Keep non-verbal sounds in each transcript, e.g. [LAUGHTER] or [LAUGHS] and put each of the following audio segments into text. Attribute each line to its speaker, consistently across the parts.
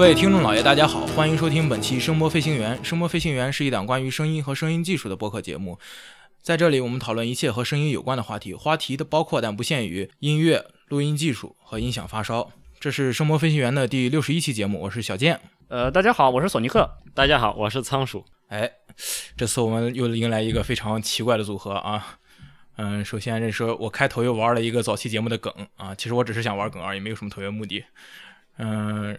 Speaker 1: 各位听众老爷，大家好，欢迎收听本期声波飞行员。声波飞行员是一档关于声音和声音技术的播客节目，在这里我们讨论一切和声音有关的话题，话题的包括但不限于音乐、录音技术和音响发烧。这是声波飞行员的第六十一期节目，我是小健。
Speaker 2: 呃，大家好，我是索尼克。
Speaker 3: 大家好，我是仓鼠。
Speaker 1: 哎，这次我们又迎来一个非常奇怪的组合啊。嗯，首先这是我开头又玩了一个早期节目的梗啊，其实我只是想玩梗而已，没有什么特别目的。嗯，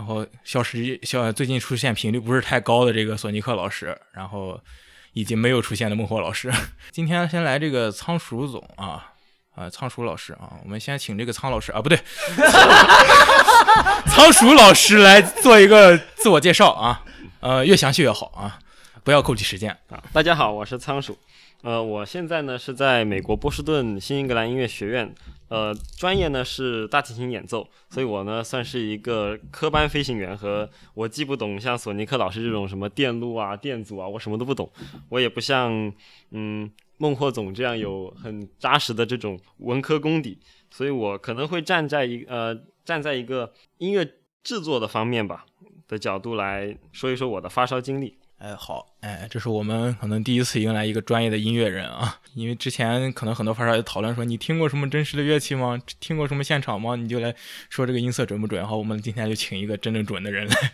Speaker 1: 然后消失消最近出现频率不是太高的这个索尼克老师，然后以及没有出现的孟获老师。[LAUGHS] 今天先来这个仓鼠总啊啊仓鼠老师啊，我们先请这个仓老师啊不对，[LAUGHS] 仓鼠老师来做一个自我介绍啊，呃越详细越好啊，不要扣题时间
Speaker 3: 啊。大家好，我是仓鼠。呃，我现在呢是在美国波士顿新英格兰音乐学院，呃，专业呢是大提琴演奏，所以我呢算是一个科班飞行员，和我既不懂像索尼克老师这种什么电路啊、电阻啊，我什么都不懂，我也不像嗯孟获总这样有很扎实的这种文科功底，所以我可能会站在一呃站在一个音乐制作的方面吧的角度来说一说我的发烧经历。
Speaker 1: 哎，好，哎，这是我们可能第一次迎来一个专业的音乐人啊，[LAUGHS] 因为之前可能很多发烧友讨论说，你听过什么真实的乐器吗？听过什么现场吗？你就来说这个音色准不准？好，我们今天就请一个真正准的人来。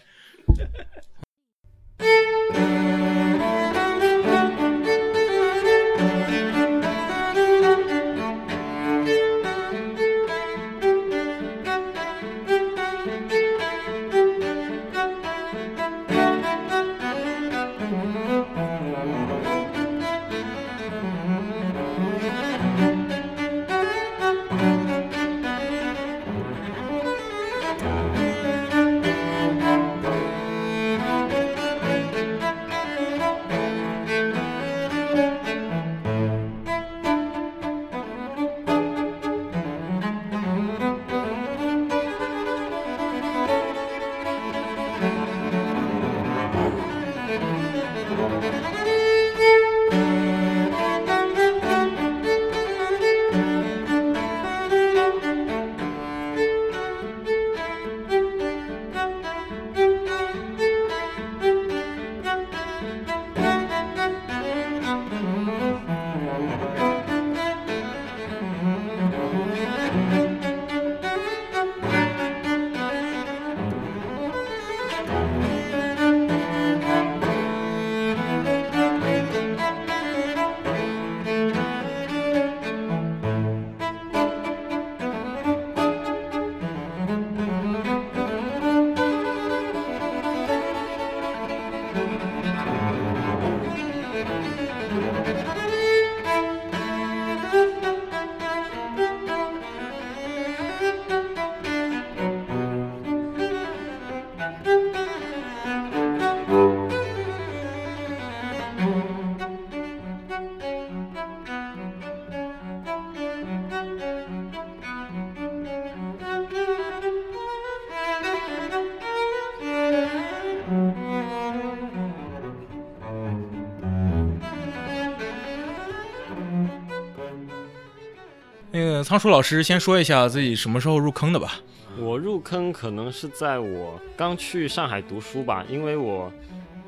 Speaker 1: 仓鼠老师先说一下自己什么时候入坑的吧。
Speaker 3: 我入坑可能是在我刚去上海读书吧，因为我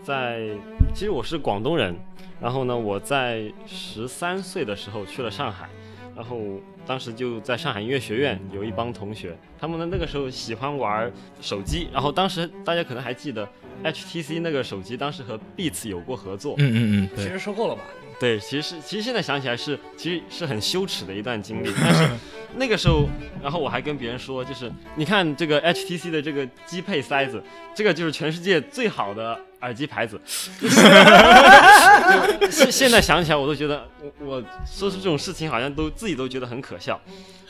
Speaker 3: 在其实我是广东人，然后呢我在十三岁的时候去了上海，然后当时就在上海音乐学院有一帮同学，他们呢那个时候喜欢玩手机，然后当时大家可能还记得 HTC 那个手机当时和 Beats 有过合作，
Speaker 1: 嗯嗯嗯，
Speaker 2: 其实收购了吧？
Speaker 3: 对，其实是，其实现在想起来是，其实是很羞耻的一段经历。[LAUGHS] 但是那个时候，然后我还跟别人说，就是你看这个 HTC 的这个机配塞子，这个就是全世界最好的耳机牌子。现现在想起来，我都觉得我我说出这种事情，好像都自己都觉得很可笑。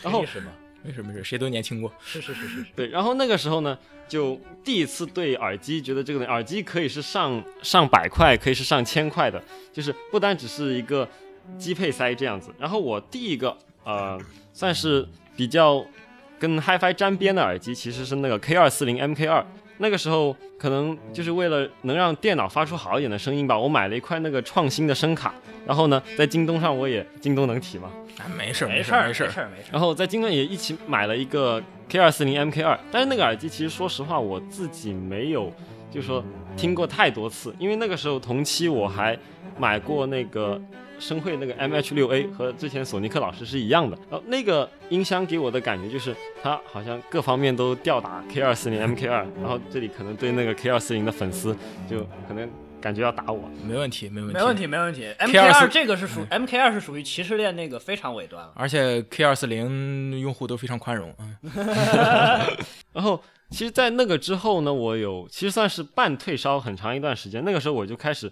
Speaker 3: 然后
Speaker 2: 什么？
Speaker 1: 没事没事，谁都年轻过。
Speaker 2: 是是是是是。
Speaker 3: 对，然后那个时候呢，就第一次对耳机觉得这个耳机可以是上上百块，可以是上千块的，就是不单只是一个机配塞这样子。然后我第一个呃，算是比较跟 HiFi 沾边的耳机，其实是那个 K 二四零 MK 二。那个时候可能就是为了能让电脑发出好一点的声音吧，我买了一块那个创新的声卡。然后呢，在京东上我也京东能提吗？
Speaker 1: 没事
Speaker 2: 没
Speaker 1: 事没事
Speaker 2: 事没事没事。
Speaker 3: 然后在京东也一起买了一个 K 二四零 MK 二，但是那个耳机其实说实话我自己没有，就是说听过太多次，因为那个时候同期我还买过那个声汇那个 MH 六 A，和之前索尼克老师是一样的。然后那个音箱给我的感觉就是它好像各方面都吊打 K 二四零 MK 二，然后这里可能对那个 K 二四零的粉丝就可能感觉要打我。
Speaker 1: 没问题，没问题，
Speaker 2: 没问题，没问题。MK 二
Speaker 1: 24
Speaker 2: 这个是属 MK 二是属于骑士链那个非常尾端了。
Speaker 1: 而且 K 二四零用户都非常宽容，嗯，[LAUGHS]
Speaker 3: 然后其实，在那个之后呢，我有其实算是半退烧很长一段时间。那个时候我就开始，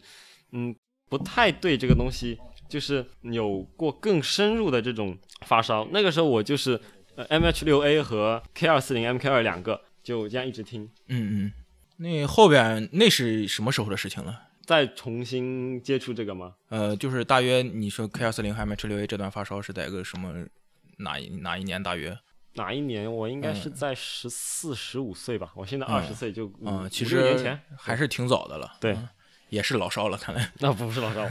Speaker 3: 嗯，不太对这个东西，就是有过更深入的这种发烧。那个时候我就是呃 MH 六 A 和 K 二四零 MK 二两个，就这样一直听。
Speaker 1: 嗯嗯，那后边那是什么时候的事情了？
Speaker 3: 再重新接触这个吗？
Speaker 1: 呃，就是大约你说 K 二四零和 MH 六 A 这段发烧是在一个什么哪一哪一年？大约？
Speaker 3: 哪一年？我应该是在十四、十五岁吧。我现在二十岁，就五
Speaker 1: 嗯，其实。还是挺早的了。
Speaker 3: 对
Speaker 1: 嗯也是老烧了，看来
Speaker 3: 那不是老赵。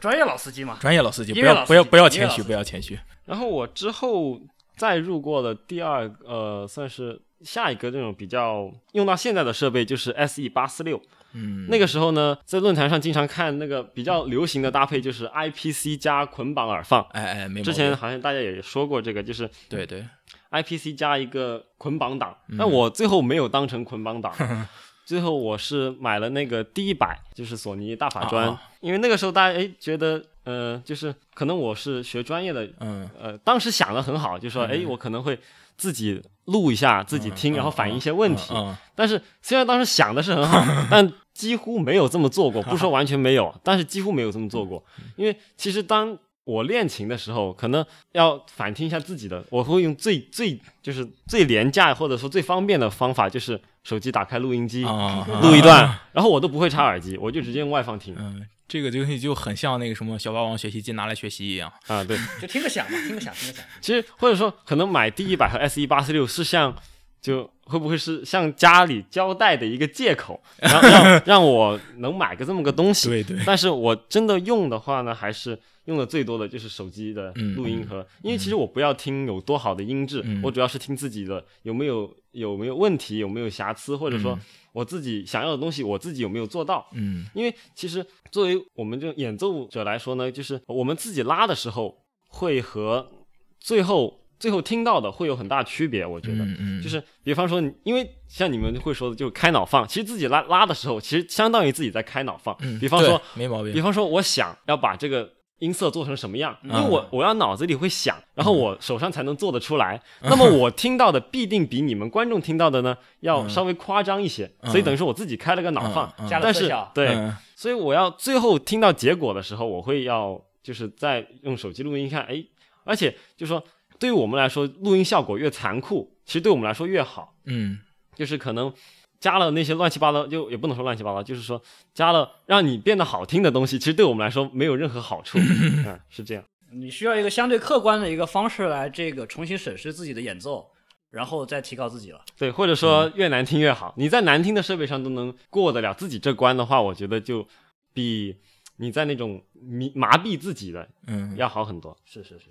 Speaker 2: 专业老司机嘛，
Speaker 1: 专业老司机，不要不要不要谦虚，不要谦虚。
Speaker 3: 然后我之后再入过的第二呃，算是下一个这种比较用到现在的设备就是 SE 八四六。
Speaker 1: 嗯，
Speaker 3: 那个时候呢，在论坛上经常看那个比较流行的搭配就是 IPC 加捆绑耳放。
Speaker 1: 哎哎，没毛
Speaker 3: 之前好像大家也说过这个，就是
Speaker 1: 对对
Speaker 3: ，IPC 加一个捆绑档，
Speaker 1: 嗯
Speaker 3: 但我最后没有当成捆绑档，[LAUGHS] 最后我是买了那个 D 一百，就是索尼大法专，
Speaker 1: 啊
Speaker 3: 因为那个时候大家哎觉得呃就是可能我是学专业的，
Speaker 1: 嗯。
Speaker 3: 呃当时想的很好，就说哎我可能会自己录一下自己听，
Speaker 1: 嗯
Speaker 3: 然后反映一些问题，
Speaker 1: 嗯。
Speaker 3: 但是虽然当时想的是很好，[LAUGHS] 但几乎没有这么做过，不说 [LAUGHS] 完全没有，但是几乎没有这么做过。因为其实当我练琴的时候，可能要反听一下自己的，我会用最最就是最廉价或者说最方便的方法，就是手机打开录音机
Speaker 1: 啊，
Speaker 3: 录一段，然后我都不会插耳机，我就直接用外放听
Speaker 1: 嗯，这个东西就很像那个什么小霸王学习机拿来学习一样。
Speaker 3: 啊，对。
Speaker 2: 就听个响嘛，听个响，听个响。
Speaker 3: 其实或者说可能买 D 一百和 S 一八四六是像。就会不会是向家里交代的一个借口，[LAUGHS] 让让让我能买个这么个东西？
Speaker 1: 对对，
Speaker 3: 但是我真的用的话呢，还是用的最多的就是手机的
Speaker 1: 嗯
Speaker 3: 录音盒，因为其实我不要听有多好的音质，
Speaker 1: 嗯。
Speaker 3: 我主要是听自己的有没有有没有问题，有没有瑕疵，或者说
Speaker 1: 嗯。
Speaker 3: 我自己想要的东西我自己有没有做到。
Speaker 1: 嗯。
Speaker 3: 因为其实作为我们这种演奏者来说呢，就是我们自己拉的时候会和最后最后听到的会有很大区别，我觉得。
Speaker 1: 嗯嗯，
Speaker 3: 就是比方说，因为像你们会说的，就开脑放，其实自己拉拉的时候，其实相当于自己在开脑放。
Speaker 1: 嗯
Speaker 3: 比方说，
Speaker 1: 没毛病。
Speaker 3: 比。方说，我想要把这个音色做成什么样，因为
Speaker 1: 嗯
Speaker 3: 我我要脑子里会想，然后我手上才能做得出来。[LAUGHS] 那么我听到的必定比你们观众听到的呢要稍微夸张一些，
Speaker 1: 嗯。
Speaker 3: 所以等于说我自己开了个脑放，
Speaker 1: 嗯嗯。
Speaker 2: 加了
Speaker 3: 但是
Speaker 2: 特效。
Speaker 3: 对，
Speaker 1: 嗯。
Speaker 3: 所以我要最后听到结果的时候，我会要就是在用手机录音看，哎，而且就说对于我们来说，录音效果越残酷，其实对我们来说越好。
Speaker 1: 嗯
Speaker 3: 就是可能加了那些乱七八糟，就也不能说乱七八糟，就是说加了让你变得好听的东西，其实对我们来说没有任何好处。[LAUGHS] 嗯，是这样。
Speaker 2: 你需要一个相对客观的一个方式来这个重新审视自己的演奏，然后再提高自己了。
Speaker 3: 对，或者说越难听越好。你在难听的设备上都能过得了自己这关的话，我觉得就比你在那种迷麻痹自己的
Speaker 1: 嗯
Speaker 3: 要好很多。
Speaker 2: 是是是，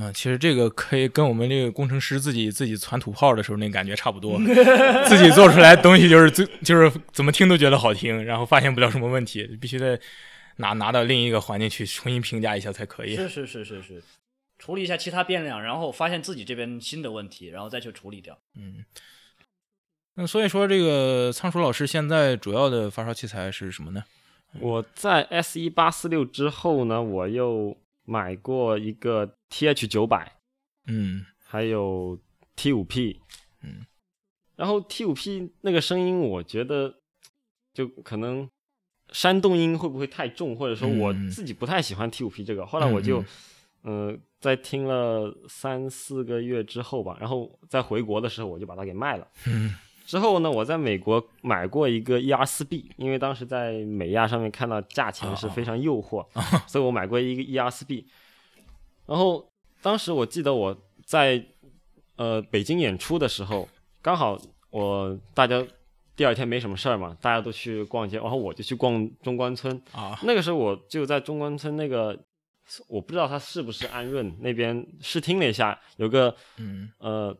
Speaker 1: 嗯，其实这个可以跟我们这个工程师自己自己攒土炮的时候那感觉差不多，[LAUGHS] 自己做出来东西就是最就是怎么听都觉得好听，然后发现不了什么问题，必须得拿拿到另一个环境去重新评价一下才可以。
Speaker 2: 是是是是是，处理一下其他变量，然后发现自己这边新的问题，然后再去处理掉。
Speaker 1: 嗯，那所以说这个仓鼠老师现在主要的发烧器材是什么呢？
Speaker 3: 我在 S 一八四六之后呢，我又买过一个 TH 九百，
Speaker 1: 嗯。
Speaker 3: 还有 T 五 P，
Speaker 1: 嗯，
Speaker 3: 然后 T 五 P 那个声音，我觉得就可能山洞音会不会太重，或者说我
Speaker 1: 嗯。
Speaker 3: 自己不太喜欢 T 五 P 这个。后来我就，呃，在听了三四个月之后吧，然后在回国的时候我就把它给卖了。
Speaker 1: 嗯
Speaker 3: 之后呢，我在美国买过一个 ER 四 B，因为当时在美亚上面看到价钱是非常诱惑，[LAUGHS] 所以我买过一个 ER 四 B。然后当时我记得我在呃北京演出的时候，刚好我大家第二天没什么事儿嘛，大家都去逛街，然后我就去逛中关村。
Speaker 1: 啊
Speaker 3: 那个时候我就在中关村那个，我不知道它是不是安润那边试听了一下，有个
Speaker 1: 嗯
Speaker 3: 呃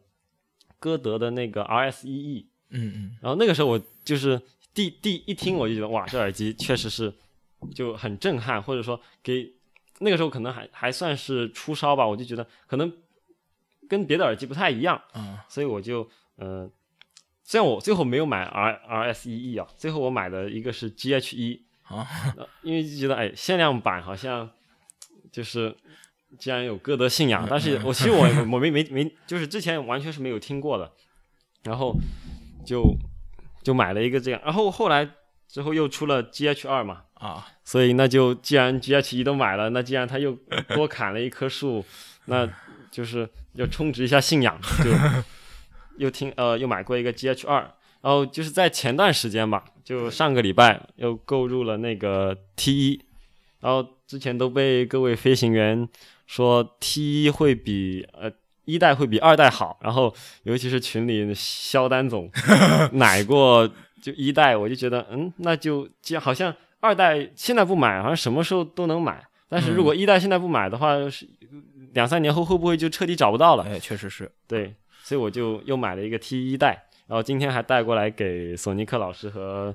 Speaker 3: 歌德的那个 RS1E，
Speaker 1: 嗯嗯。
Speaker 3: 然后那个时候我就是第第一听我就觉得哇，这耳机确实是就很震撼，或者说给那个时候可能还还算是初烧吧，我就觉得可能跟别的耳机不太一样，
Speaker 1: 啊。
Speaker 3: 所以我就呃，虽然我最后没有买 R R S E E 啊，最后我买的一个是 G H E
Speaker 1: 啊。
Speaker 3: 呃 [LAUGHS] 因为就觉得哎限量版好像就是既然有歌德信仰，但是我其实我我没没没就是之前完全是没有听过的，然后就就买了一个这样，然后后来之后又出了 GH 二嘛，
Speaker 1: 啊。
Speaker 3: 所以那就既然 GH 一都买了，那既然他又多砍了一棵树，[LAUGHS] 那就是要充值一下信仰，就又听呃又买过一个 GH 二，然后就是在前段时间吧，就上个礼拜又购入了那个 T 一，然后之前都被各位飞行员说 T 一会比呃。一代会比二代好，然后尤其是群里肖丹总 [LAUGHS] 奶过就一代，我就觉得嗯，那就既然好像二代现在不买，好像什么时候都能买。但是如果一代现在不买的话，是两三年后会不会就彻底找不到了？
Speaker 1: 哎，确实是
Speaker 3: 对，所以我就又买了一个 T 一代，然后今天还带过来给索尼克老师和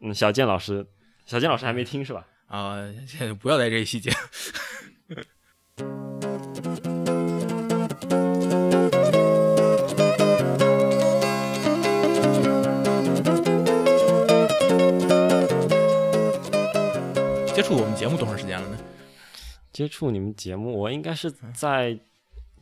Speaker 3: 嗯小健老师。小健老师还没听是吧？
Speaker 1: 啊，现在不要在这些细节。[LAUGHS] 触我们节目多长时间了呢？
Speaker 3: 接触你们节目，我应该是在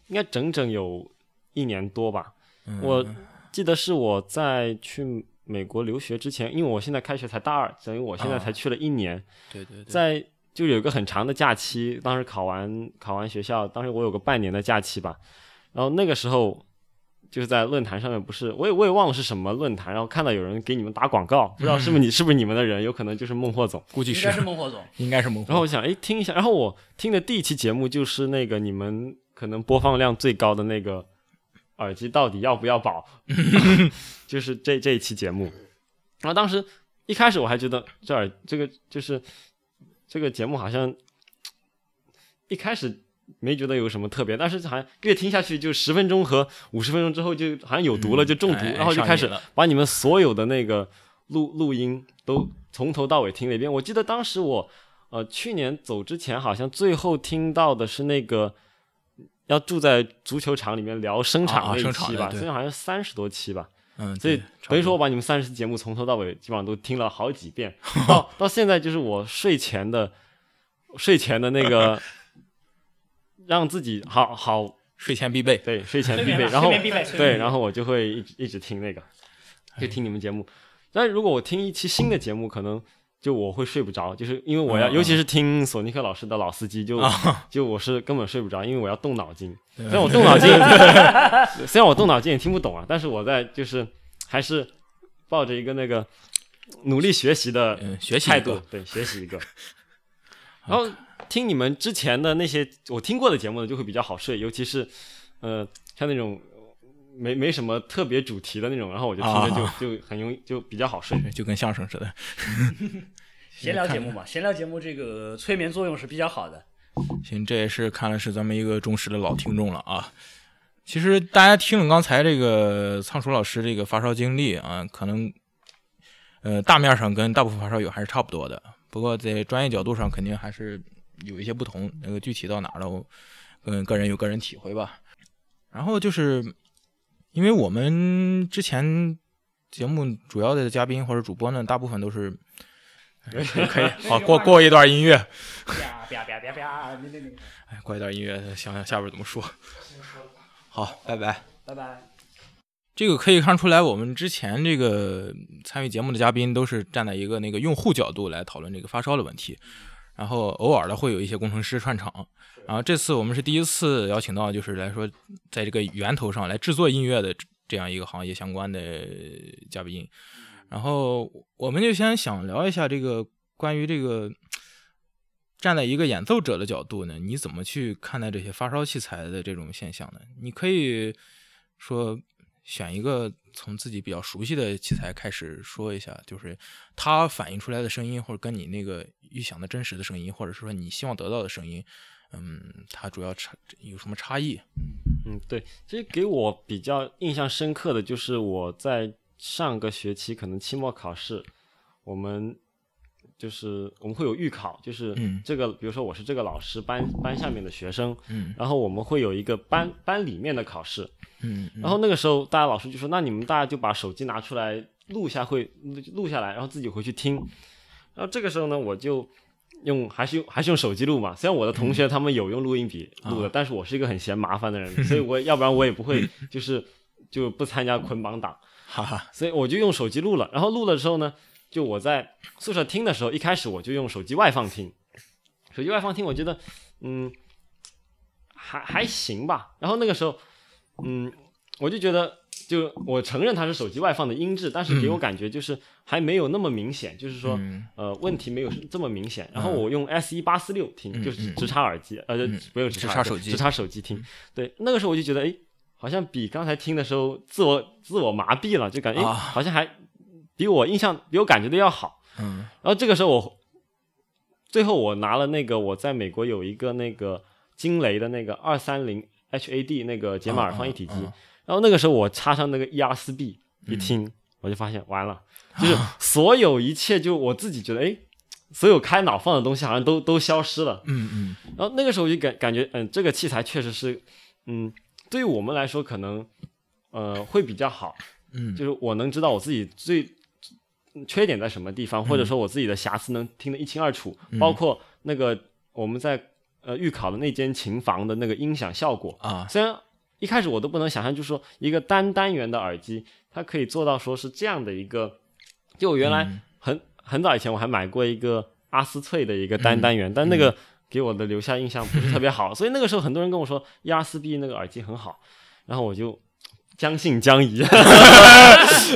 Speaker 3: 应该整整有一年多吧。
Speaker 1: 嗯
Speaker 3: 我记得是我在去美国留学之前，因为我现在开学才大二，等于我现在才去了一年。
Speaker 1: 对对对，
Speaker 3: 在就有一个很长的假期，当时考完考完学校，当时我有个半年的假期吧，然后那个时候就是在论坛上面，不是我也我也忘了是什么论坛，然后看到有人给你们打广告，不知道是不是你、是不是你们的人，有可能就是孟获总。
Speaker 1: 估计
Speaker 2: 应该是孟获总。
Speaker 1: 应该是孟获。
Speaker 3: 然后我想，哎，听一下，然后我听的第一期节目就是那个你们可能播放量最高的那个耳机到底要不要保，[LAUGHS] 就是这这一期节目。然后当时一开始我还觉得这耳这个就是这个节目好像一开始没觉得有什么特别，但是好像越听下去就十分钟和五十分钟之后就好像有毒了，就中毒，
Speaker 1: 哎
Speaker 3: 然后就开始把你们所有的那个录录音都从头到尾听了一遍。我记得当时我呃去年走之前，好像最后听到的是那个要住在足球场里面聊声场
Speaker 1: 啊啊
Speaker 3: 那一期吧，所以好像三十多期吧。
Speaker 1: 嗯，
Speaker 3: 所以
Speaker 1: 对
Speaker 3: 等于说我把你们三十期节目从头到尾基本上都听了好几遍，[LAUGHS] 到到现在就是我睡前的睡前的那个让自己好好
Speaker 1: 睡前必备。
Speaker 3: 对睡前必备然后
Speaker 2: 必备
Speaker 3: 对，然后我就会一直一直听那个，就听你们节目。但如果我听一期新的节目，可能就我会睡不着，就是因为我要，
Speaker 1: 嗯
Speaker 3: 尤其是听索尼克老师的老司机，就、
Speaker 1: 啊 [LAUGHS]
Speaker 3: 就我是根本睡不着，因为我要动脑筋。虽然我动脑筋，[LAUGHS] 虽然我动脑筋也听不懂啊，但是我在就是还是抱着一个那个努力学习的
Speaker 1: 嗯，学习，
Speaker 3: 态度对，学习一个。[LAUGHS] 然后听你们之前的那些我听过的节目呢，就会比较好睡，尤其是呃像那种没没什么特别主题的那种，然后我就听着就、
Speaker 1: 啊
Speaker 3: 就很容易就比较好睡。[LAUGHS]
Speaker 1: 就跟相声似的。[LAUGHS]
Speaker 2: 闲聊节目嘛，闲聊节目这个催眠作用是比较好的。
Speaker 1: 行，这也是看来是咱们一个忠实的老听众了啊。其实大家听了刚才这个仓鼠老师这个发烧经历啊，可能呃大面上跟大部分发烧友还是差不多的，不过在专业角度上肯定还是有一些不同。那个具体到哪儿了，我嗯个人有个人体会吧。然后就是因为我们之前节目主要的嘉宾或者主播呢，大部分都是。[LAUGHS] 可以，好过过一段音乐，
Speaker 2: 啪啪啪啪啪，那那那，
Speaker 1: 哎，过一段音乐，想想下边怎么说。好，拜拜。
Speaker 2: 拜拜。
Speaker 1: 这个可以看出来，我们之前这个参与节目的嘉宾都是站在一个那个用户角度来讨论这个发烧的问题，然后偶尔的会有一些工程师串场，然后这次我们是第一次邀请到就是来说在这个源头上来制作音乐的这样一个行业相关的嘉宾，然后我们就先想聊一下这个关于这个站在一个演奏者的角度呢，你怎么去看待这些发烧器材的这种现象呢？你可以说选一个从自己比较熟悉的器材开始说一下，就是它反映出来的声音，或者跟你那个预想的真实的声音，或者是说你希望得到的声音，嗯，它主要差有什么差异？
Speaker 3: 嗯，对，其实给我比较印象深刻的就是我在上个学期可能期末考试，我们就是我们会有预考，就是
Speaker 1: 嗯
Speaker 3: 这个，比如说我是这个老师班班下面的学生，
Speaker 1: 嗯
Speaker 3: 然后我们会有一个班班里面的考试，
Speaker 1: 嗯
Speaker 3: 然后那个时候大家老师就说，那你们大家就把手机拿出来录下会录录下来，然后自己回去听，然后这个时候呢，我就。用还是用还是用手机录嘛？虽然我的同学他们有用录音笔录的，但是我是一个很嫌麻烦的人，所以我要不然我也不会 [LAUGHS] 就是就不参加捆绑档，
Speaker 1: 哈哈，
Speaker 3: 所以我就用手机录了。然后录的时候呢，就我在宿舍听的时候，一开始我就用手机外放听，手机外放听，我觉得嗯还还行吧。然后那个时候，嗯，我就觉得，就我承认它是手机外放的音质，但是给我感觉就是还没有那么明显，就是说
Speaker 1: 嗯
Speaker 3: 呃问题没有这么明显。然后我用 S 一八四六听，
Speaker 1: 嗯
Speaker 3: 就是
Speaker 1: 嗯
Speaker 3: 直插耳机，呃，不用直插
Speaker 1: 手机嗯
Speaker 3: 直插手机听。对，那个时候我就觉得，哎，好像比刚才听的时候自我自我麻痹了，就感觉、好像还比我印象比我感觉的要好。
Speaker 1: 嗯。
Speaker 3: 然后这个时候我最后我拿了那个我在美国有一个那个惊雷的那个二三零 HAD 那个解码耳放一体机，然后那个时候我插上那个 ER 四 B 一听，我就发现完了，就是所有一切就我自己觉得哎。所有开脑放的东西好像都都消失了，
Speaker 1: 嗯嗯。
Speaker 3: 然后那个时候我就感感觉，嗯，这个器材确实是，嗯，对于我们来说可能，呃，会比较好，
Speaker 1: 嗯。
Speaker 3: 就是我能知道我自己最缺点在什么地方，或者说我自己的瑕疵能听得一清二楚，包括那个我们在呃预考的那间琴房的那个音响效果，
Speaker 1: 啊。
Speaker 3: 虽然一开始我都不能想象，就是说一个单单元的耳机，它可以做到说是这样的一个，就我原来
Speaker 1: 嗯。
Speaker 3: 很、很早以前我还买过一个阿斯翠的一个单单元，但那个给我的留下印象不是特别好，所以那个时候很多人跟我说 E R 四 B 那个耳机很好，然后我就将信将疑。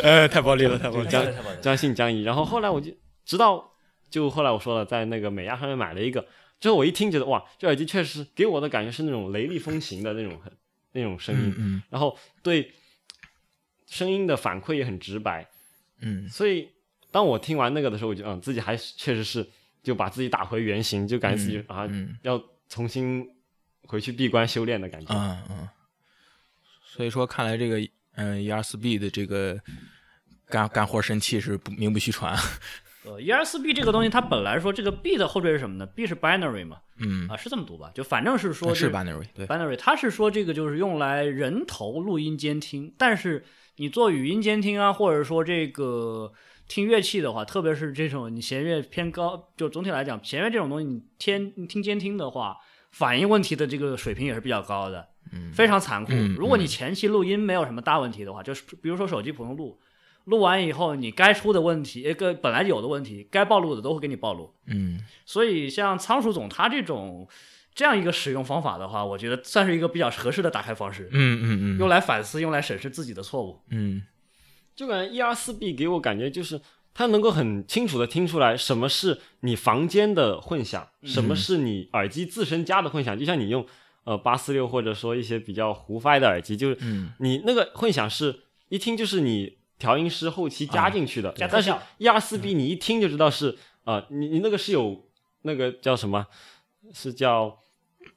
Speaker 1: 呃，太暴力了，太暴力
Speaker 3: 这样
Speaker 1: 了。
Speaker 2: 太棒了
Speaker 3: 将信将疑。然后后来我就直到就后来我说了，在那个美亚上面买了一个，之后我一听觉得哇，这耳机确实给我的感觉是那种雷厉风行的那种很那种声音，
Speaker 1: 嗯
Speaker 3: 然后对声音的反馈也很直白，
Speaker 1: 嗯
Speaker 3: 所以当我听完那个的时候，我就嗯自己还确实是就把自己打回原形，就感觉自己、啊
Speaker 1: 嗯
Speaker 3: 要重新回去闭关修炼的感觉。
Speaker 1: 嗯嗯，所以说看来这个嗯 E R 四 B 的这个干干活神器是不名不虚传。
Speaker 2: 呃，E R 四 B 这个东西，它本来说这个 B 的后缀是什么呢？B 是 binary 嘛，
Speaker 1: 嗯，
Speaker 2: 啊，是这么读吧？就反正是说
Speaker 1: 是 binary 对。
Speaker 2: binary，它是说这个就是用来人头录音监听，但是你做语音监听啊，或者说这个听乐器的话，特别是这种你弦乐偏高，就总体来讲，弦乐这种东西，你听听监听的话，反应问题的这个水平也是比较高的，
Speaker 1: 嗯
Speaker 2: 非常残酷。
Speaker 1: 嗯
Speaker 2: 如果你前期录音没有什么大问题的话，就是比如说手机普通录，录完以后你该出的问题，一个本来有的问题，该暴露的都会给你暴露。
Speaker 1: 嗯
Speaker 2: 所以像仓鼠总他这种这样一个使用方法的话，我觉得算是一个比较合适的打开方式，
Speaker 1: 嗯嗯嗯
Speaker 2: 用来反思，用来审视自己的错误。
Speaker 1: 嗯
Speaker 3: 就感觉 E R 四 B 给我感觉就是它能够很清楚的听出来什么是你房间的混响，什么是你耳机自身加的混响。就像你用呃八四六或者说一些比较胡发的耳机，就是
Speaker 1: 嗯
Speaker 3: 你那个混响是一听就是你调音师后期加进去的，但是
Speaker 2: 加特效
Speaker 3: E R 四 B 你一听就知道是呃你你那个是有那个叫什么，是叫。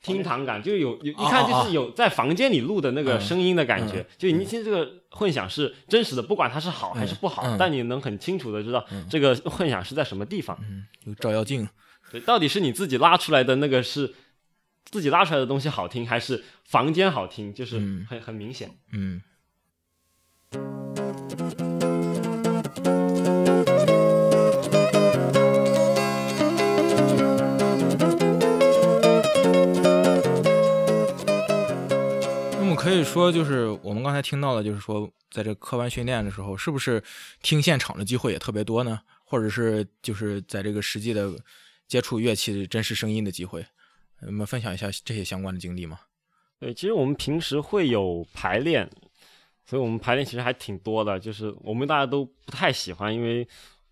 Speaker 3: 厅堂感就有有一看就是有在房间里录的那个声音的感觉，就你一听这个混响是真实的，不管它是好还是不好，
Speaker 1: 嗯
Speaker 3: 但你能很清楚的知道这个混响是在什么地方。
Speaker 1: 嗯，有照妖镜。
Speaker 3: 对，到底是你自己拉出来的那个是自己拉出来的东西好听，还是房间好听？就是
Speaker 1: 嗯
Speaker 3: 很很明显。
Speaker 1: 嗯那么可以说，就是我们刚才听到的，就是说，在这科班训练的时候，是不是听现场的机会也特别多呢？或者是就是在这个实际的接触乐器的真实声音的机会，我们分享一下这些相关的经历吗？
Speaker 3: 对，其实我们平时会有排练，所以我们排练其实还挺多的。就是我们大家都不太喜欢，因为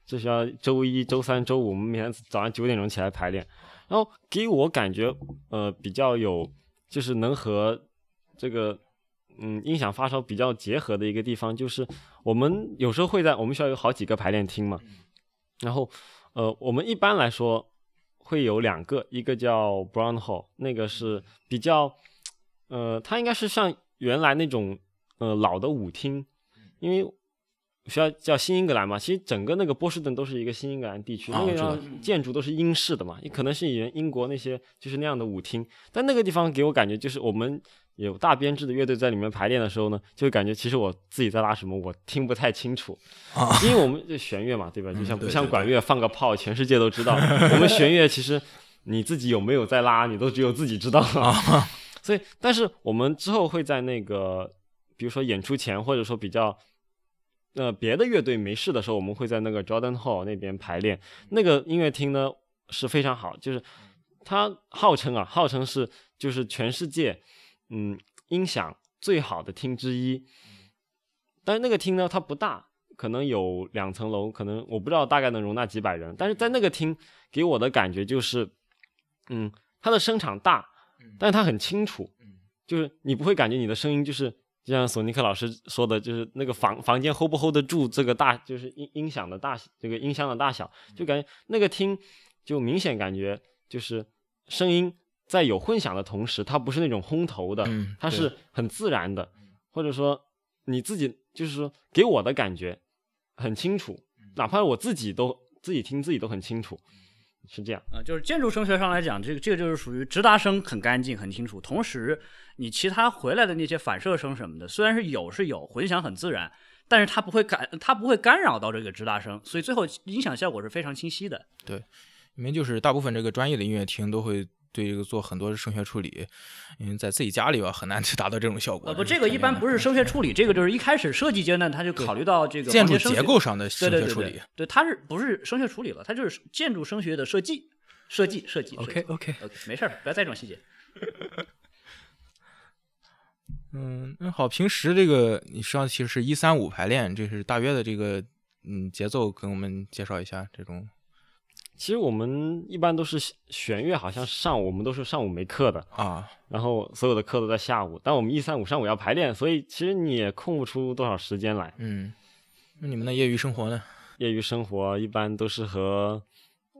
Speaker 3: 这需要周一周三周五，我们每天早上九点钟起来排练。然后给我感觉，呃，比较有就是能和这个嗯音响发烧比较结合的一个地方，就是我们有时候会在我们学校有好几个排练厅嘛，然后呃，我们一般来说会有两个，一个叫 Brown Hall，那个是比较。呃，它应该是像原来那种呃老的舞厅，因为学校叫新英格兰嘛，其实整个那个波士顿都是一个新英格兰地区，那个建筑都是英式的嘛，也可能是以前英国那些就是那样的舞厅，但那个地方给我感觉就是我们有大编制的乐队在里面排练的时候呢，就会感觉其实我自己在拉什么我听不太清楚，因为我们就弦乐嘛，对吧？就像不像管乐放个炮，全世界都知道，[LAUGHS] 我们弦乐其实你自己有没有在拉，你都只有自己知道。[LAUGHS] 所以，但是我们之后会在那个，比如说演出前，或者说比较，呃，别的乐队没事的时候，我们会在那个 Jordan Hall 那边排练。那个音乐厅呢是非常好，就是它号称啊，号称是就是全世界，嗯，音响最好的厅之一。但是那个厅呢，它不大，可能有两层楼，可能我不知道大概能容纳几百人。但是在那个厅给我的感觉就是，嗯，它的声场大，但是它很清楚，就是你不会感觉你的声音就是就像索尼克老师说的，就是那个房房间 hold 不 hold 得住这个大，就是音音响的大这个音箱的大小，就感觉那个厅就明显感觉就是声音在有混响的同时，它不是那种轰头的，
Speaker 1: 嗯
Speaker 3: 它是很自然的，或者说你自己就是说给我的感觉很清楚，哪怕我自己都自己听自己都很清楚，是这样。
Speaker 2: 啊、就是建筑声学上来讲，这个这个就是属于直达声很干净很清楚，同时你其他回来的那些反射声什么的，虽然是有是有，混响很自然，但是它不会干它不会干扰到这个直达声，所以最后音响效果是非常清晰的。
Speaker 1: 对因为就是大部分这个专业的音乐厅都会对这个做很多的声学处理，因为在自己家里吧很难去达到这种效果。
Speaker 2: 呃不，这个一般不是声学处理，这个就是一开始设计阶段他就考虑到这个
Speaker 1: 建筑结构上的声学处理
Speaker 2: 对。，对，它是不是声学处理了？它就是建筑声学的设计，设计设计。设计
Speaker 1: OK
Speaker 2: OK，OK，没事儿，不要在意这种细节。
Speaker 1: 嗯，那好，平时这个你上其实是一三五排练，这是大约的这个嗯节奏，跟我们介绍一下这种
Speaker 3: 其实我们一般都是弦乐，好像上午我们都是上午没课的，
Speaker 1: 啊，
Speaker 3: 然后所有的课都在下午，但我们一三五上午要排练，所以其实你也空不出多少时间来。
Speaker 1: 嗯，那你们的业余生活呢？
Speaker 3: 业余生活一般都是和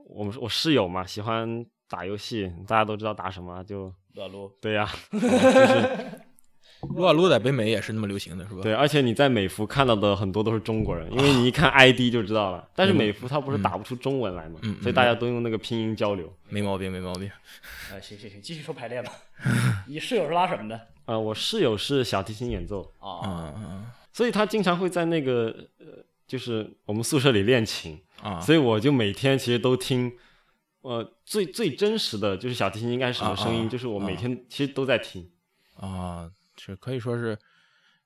Speaker 3: 我们我室友嘛，喜欢打游戏，大家都知道打什么，就
Speaker 2: 撸啊撸，
Speaker 3: 对呀、[LAUGHS]
Speaker 1: 撸啊撸在北美也是那么流行的，是吧？
Speaker 3: 对，而且你在美服看到的很多都是中国人，因为你一看 ID 就知道了。但是美服它不是打不出中文来嘛，所以大家都用那个拼音交流。
Speaker 1: 没毛病，没毛病。
Speaker 2: 啊，[LAUGHS] 行行行，继续说排练吧。[LAUGHS] 你室友是拉什么的？
Speaker 3: 呃，我室友是小提琴演奏，
Speaker 2: 啊，
Speaker 1: 嗯嗯
Speaker 3: 所以他经常会在那个呃，就是我们宿舍里练琴，
Speaker 1: 啊，
Speaker 3: 所以我就每天其实都听，呃，最最真实的就是小提琴应该是什么声音，
Speaker 1: 啊啊
Speaker 3: 就是我每
Speaker 1: 啊
Speaker 3: 天其实都在听。
Speaker 1: 啊，是可以说是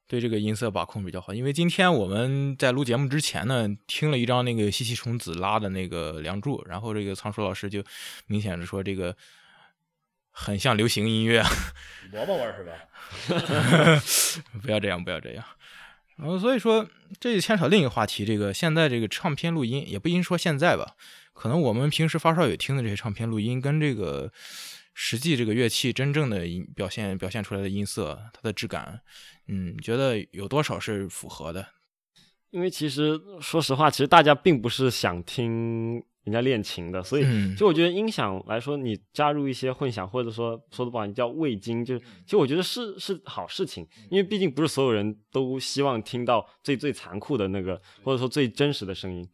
Speaker 1: 对这个音色把控比较好。因为今天我们在录节目之前呢，听了一张那个西西虫子拉的那个《梁祝》，然后这个仓鼠老师就明显的说这个很像流行音乐，
Speaker 2: 萝卜味儿是吧？[LAUGHS]
Speaker 1: 不要这样，不要这样。然后所以说，这就牵扯另一个话题，这个现在这个唱片录音，也不一定说现在吧，可能我们平时发烧友听的这些唱片录音，跟这个实际这个乐器真正的音表现表现出来的音色，它的质感，嗯，觉得有多少是符合的？
Speaker 3: 因为其实说实话，其实大家并不是想听人家练琴的，所以
Speaker 1: 嗯
Speaker 3: 就我觉得音响来说，你加入一些混响，或者说说的不好，你叫味精，就是其实我觉得是是好事情，因为毕竟不是所有人都希望听到最最残酷的那个，或者说最真实的声音。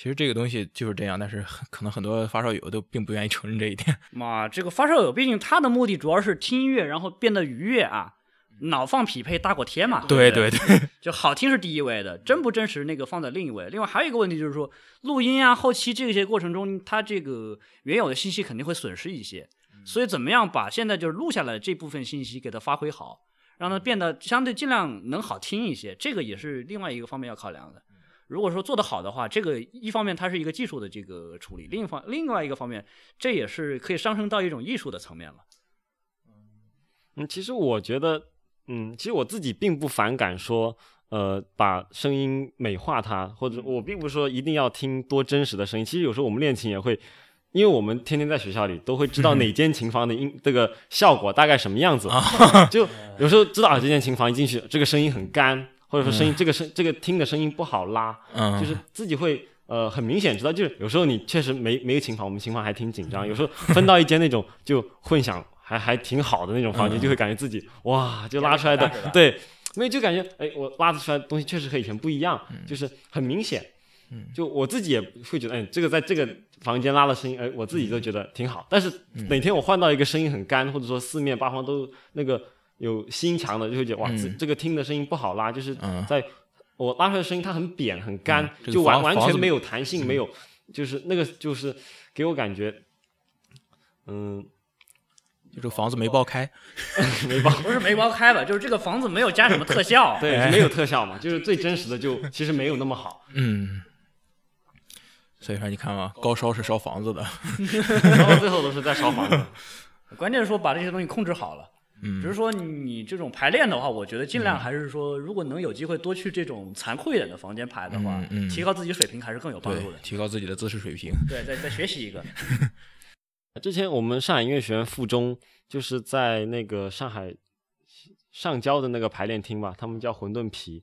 Speaker 1: 其实这个东西就是这样，但是很可能很多发烧友都并不愿意承认这一点。[LAUGHS]
Speaker 2: 嘛，这个发烧友毕竟他的目的主要是听音乐，然后变得愉悦啊，脑放匹配大过天嘛。
Speaker 1: 对
Speaker 2: 对
Speaker 1: 对对，[LAUGHS]
Speaker 2: 就好听是第一位的，真不真实那个放在另一位。另外还有一个问题就是说，录音啊、后期这些过程中，它这个原有的信息肯定会损失一些，所以怎么样把现在就是录下来这部分信息给它发挥好，让它变得相对尽量能好听一些，这个也是另外一个方面要考量的。如果说做得好的话，这个一方面它是一个技术的这个处理，另一方另外一个方面，这也是可以上升到一种艺术的层面了。
Speaker 3: 嗯，其实我觉得，嗯，其实我自己并不反感说，呃，把声音美化它，或者我并不是说一定要听多真实的声音。其实有时候我们练琴也会，因为我们天天在学校里都会知道哪间琴房的音这个效果大概什么样子，就有时候知道啊，这间琴房一进去，这个声音很干，或者说声音、这个声这个听的声音不好拉，
Speaker 1: 嗯，
Speaker 3: 就是自己会呃很明显知道，就是有时候你确实没没有琴房，我们琴房还挺紧张，有时候分到一间那种就混响还还挺好的那种房间，
Speaker 1: 嗯。
Speaker 3: 就会感觉自己哇，就拉出来的对，没有就感觉哎，我拉出来的东西确实和以前不一样，
Speaker 1: 嗯。
Speaker 3: 就是很明显。就我自己也会觉得，哎，这个在这个房间拉的声音，哎，我自己都觉得挺好。但是
Speaker 1: 嗯。
Speaker 3: 哪天我换到一个声音很干，或者说四面八方都那个有吸音墙的，就会觉得哇，这
Speaker 1: 嗯
Speaker 3: 这个听的声音不好拉，就是
Speaker 1: 嗯
Speaker 3: 在我拉出来的声音它很扁很干
Speaker 1: 嗯，
Speaker 3: 就完完全没有弹性，没有，就是那个就是给我感觉，嗯，
Speaker 1: 就这个房子没爆开，[LAUGHS]
Speaker 3: 没爆。[LAUGHS]
Speaker 2: 不是没爆开吧，就是这个房子没有加什么特效。[LAUGHS]
Speaker 3: 对，
Speaker 1: 哎
Speaker 3: 没有特效嘛，就是最真实的就其实没有那么好。
Speaker 1: 嗯。所以说，你看嘛，高烧是烧房子的，
Speaker 3: 然后最后都是在烧房子。
Speaker 2: 关键是说把这些东西控制好了。
Speaker 1: 嗯
Speaker 2: 只是说你这种排练的话，我觉得尽量还是说，如果能有机会多去这种残酷一点的房间排的话，
Speaker 1: 嗯嗯
Speaker 2: 提高自己水平还是更有帮助的，。
Speaker 1: 提高自己的姿势水平。
Speaker 2: 对，再再学习一个。[LAUGHS]
Speaker 3: 之前我们上海音乐学院附中就是在那个上海上交的那个排练厅吧，他们叫馄饨皮，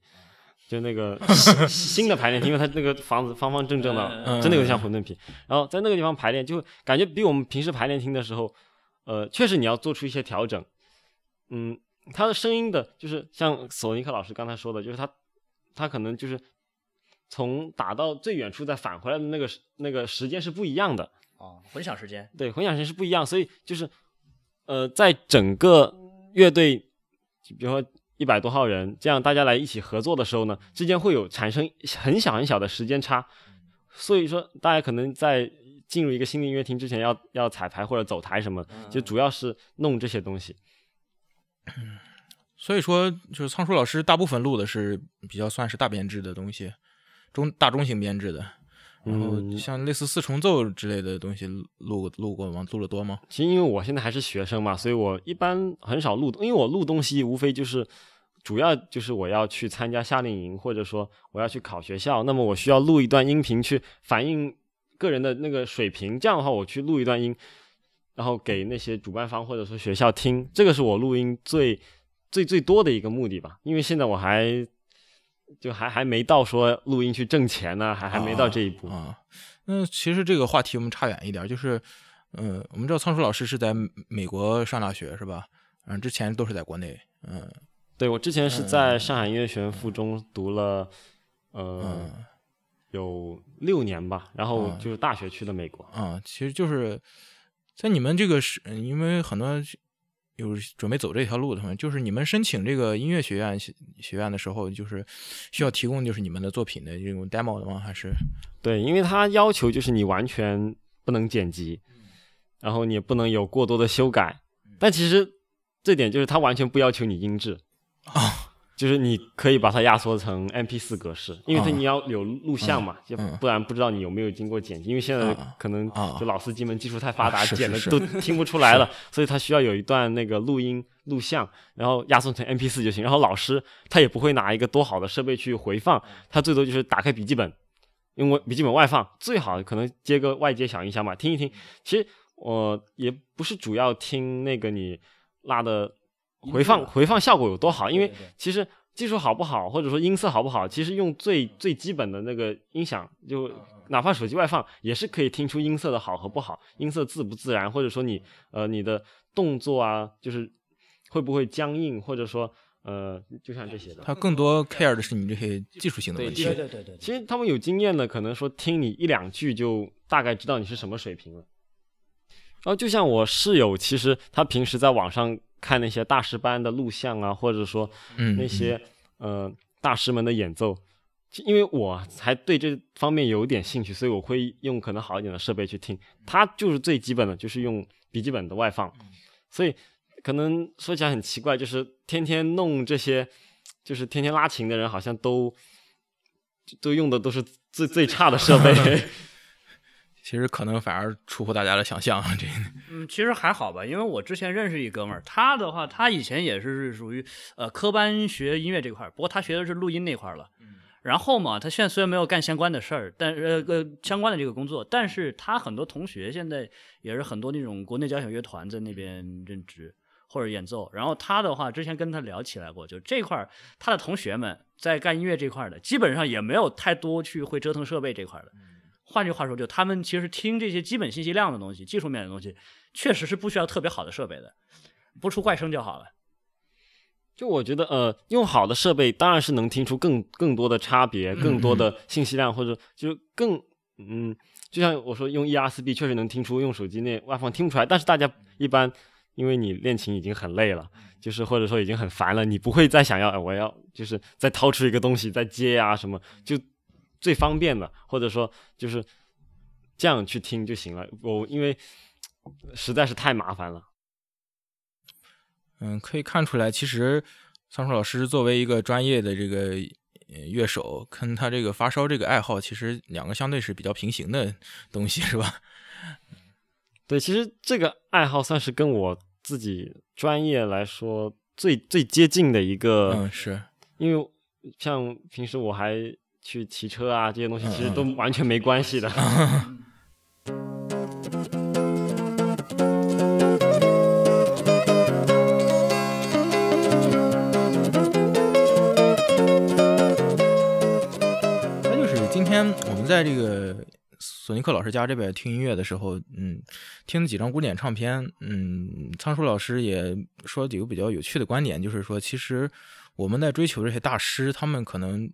Speaker 3: 就那个 [LAUGHS] 新新的排练厅，因为它那个房子方方正正的，
Speaker 1: 嗯
Speaker 3: 真的有点像馄饨皮。然后在那个地方排练，就感觉比我们平时排练厅的时候，呃，确实你要做出一些调整。嗯，他的声音的，就是像索尼克老师刚才说的，就是他他可能就是从打到最远处再返回来的那个那个时间是不一样的。
Speaker 2: 哦，混响时间。
Speaker 3: 对，混响时间是不一样，所以就是，呃，在整个乐队，比如说一百多号人，这样大家来一起合作的时候呢，之间会有产生很小很小的时间差，所以说大家可能在进入一个新的音乐厅之前要要彩排或者走台什么，就主要是弄这些东西。
Speaker 1: 所以说，就是仓鼠老师大部分录的是比较算是大编制的东西，中大中型编制的。然后
Speaker 3: 嗯
Speaker 1: 像类似四重奏之类的东西录录过吗？录的多吗？
Speaker 3: 其实因为我现在还是学生嘛，所以我一般很少录，因为我录东西无非就是主要就是我要去参加夏令营，或者说我要去考学校，那么我需要录一段音频去反映个人的那个水平，这样的话我去录一段音，然后给那些主办方或者说学校听，这个是我录音最最最多的一个目的吧，因为现在我还。就还还没到说录音去挣钱呢，还还没到这一步。
Speaker 1: 啊。那其实这个话题我们差远一点，就是，嗯，我们知道仓鼠老师是在美国上大学是吧？嗯，之前都是在国内，嗯
Speaker 3: 对我之前是在上海音乐学院附中读了，呃，
Speaker 1: 嗯
Speaker 3: 有六年吧，然后
Speaker 1: 嗯
Speaker 3: 就是大学去的美国。
Speaker 1: 啊，其实就是在你们这个是，因为很多有准备走这条路的同学，就是你们申请这个音乐学院学学院的时候，就是需要提供就是你们的作品的这种 demo 的吗？还是
Speaker 3: 对，因为他要求就是你完全不能剪辑，然后你也不能有过多的修改。但其实这点就是他完全不要求你音质
Speaker 1: 啊，
Speaker 3: 就是你可以把它压缩成 MP 四格式，因为它
Speaker 1: 啊
Speaker 3: 你要有录像嘛，就
Speaker 1: 嗯
Speaker 3: 不然不知道你有没有经过剪辑。因为现在
Speaker 1: 啊
Speaker 3: 可能
Speaker 1: 啊
Speaker 3: 就老司机们技术太发达，剪的都听不出来了，[LAUGHS] 所以它需要有一段那个录音录像，然后压缩成 MP 四就行。然后老师他也不会拿一个多好的设备去回放，他最多就是打开笔记本。因为笔记本外放最好可能接个外接小音箱嘛，听一听。其实我也不是主要听那个你拉的回放回放效果有多好，因为其实技术好不好，或者说音色好不好，其实用最最基本的那个音响，就哪怕手机外放，也是可以听出音色的好和不好，音色自不自然，或者说你呃你的动作啊，就是会不会僵硬，或者说呃就像这些的。
Speaker 1: 他更多 care 的是你这些技术性的问题。
Speaker 3: 对
Speaker 2: 对对对对，
Speaker 3: 其实他们有经验的，可能说听你一两句就大概知道你是什么水平了。然后就像我室友，其实他平时在网上看那些大师班的录像啊，或者说
Speaker 1: 嗯
Speaker 3: 那些、呃大师们的演奏，其因为我还对这方面有点兴趣，所以我会用可能好一点的设备去听。他就是最基本的，就是用笔记本的外放，所以可能说起来很奇怪，就是天天弄这些，就是天天拉琴的人，好像都都用的都是最最差的设备。[LAUGHS]
Speaker 1: 其实可能反而出乎大家的想象，这 [LAUGHS]
Speaker 2: 嗯，其实还好吧，因为我之前认识一哥们儿，他的话，他以前也是属于呃科班学音乐这块儿，不过他学的是录音那块儿了。然后嘛，他现在虽然没有干相关的事儿，但呃呃相关的这个工作，但是他很多同学现在也是很多那种国内交响乐团在那边任职或者演奏。然后他的话，之前跟他聊起来过，就这块儿他的同学们在干音乐这块儿的，基本上也没有太多去会折腾设备这块儿的。换句话说，就他们其实听这些基本信息量的东西、技术面的东西，确实是不需要特别好的设备的，不出怪声就好了。
Speaker 3: 就我觉得，呃，用好的设备当然是能听出更更多的差别，更多的信息量，或者就是更，嗯，就像我说用 ERSB 确实能听出，用手机那外放听不出来。但是大家一般，因为你练琴已经很累了，就是或者说已经很烦了，你不会再想要，我要就是再掏出一个东西再接啊什么，就最方便的，或者说就是这样去听就行了。我因为实在是太麻烦了。
Speaker 1: 嗯，可以看出来，其实桑树老师作为一个专业的这个乐手，跟他这个发烧这个爱好，其实两个相对是比较平行的东西，是吧？[LAUGHS]
Speaker 3: 对，其实这个爱好算是跟我自己专业来说最最接近的一个。
Speaker 1: 嗯，是
Speaker 3: 因为像平时我还去骑车啊，这些东西其实都完全没关系的。
Speaker 1: 我们在这个索尼克老师家这边听音乐的时候，嗯，听了几张古典唱片，嗯，仓鼠老师也说了几个比较有趣的观点，就是说，其实我们在追求这些大师，他们可能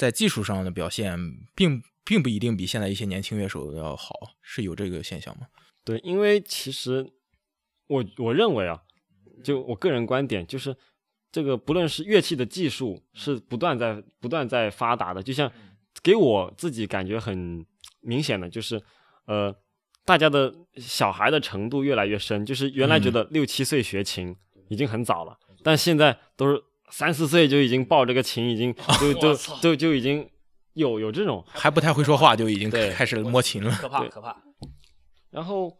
Speaker 1: 在技术上的表现，并并不一定比现在一些年轻乐手要好，是有这个现象吗？
Speaker 3: 对，因为其实我我认为啊，就我个人观点，就是这个不论是乐器的技术，是不断在不断在发达的，就像。给我自己感觉很明显的就是，呃，大家的小孩的程度越来越深。就是原来觉得六七岁学琴已经很早了，但现在都是三四岁就已经抱这个琴，已经 [LAUGHS] 就就就就已经有有这种
Speaker 1: 还不太会说话就已经开始摸琴了，
Speaker 2: 可怕可怕。
Speaker 3: 然后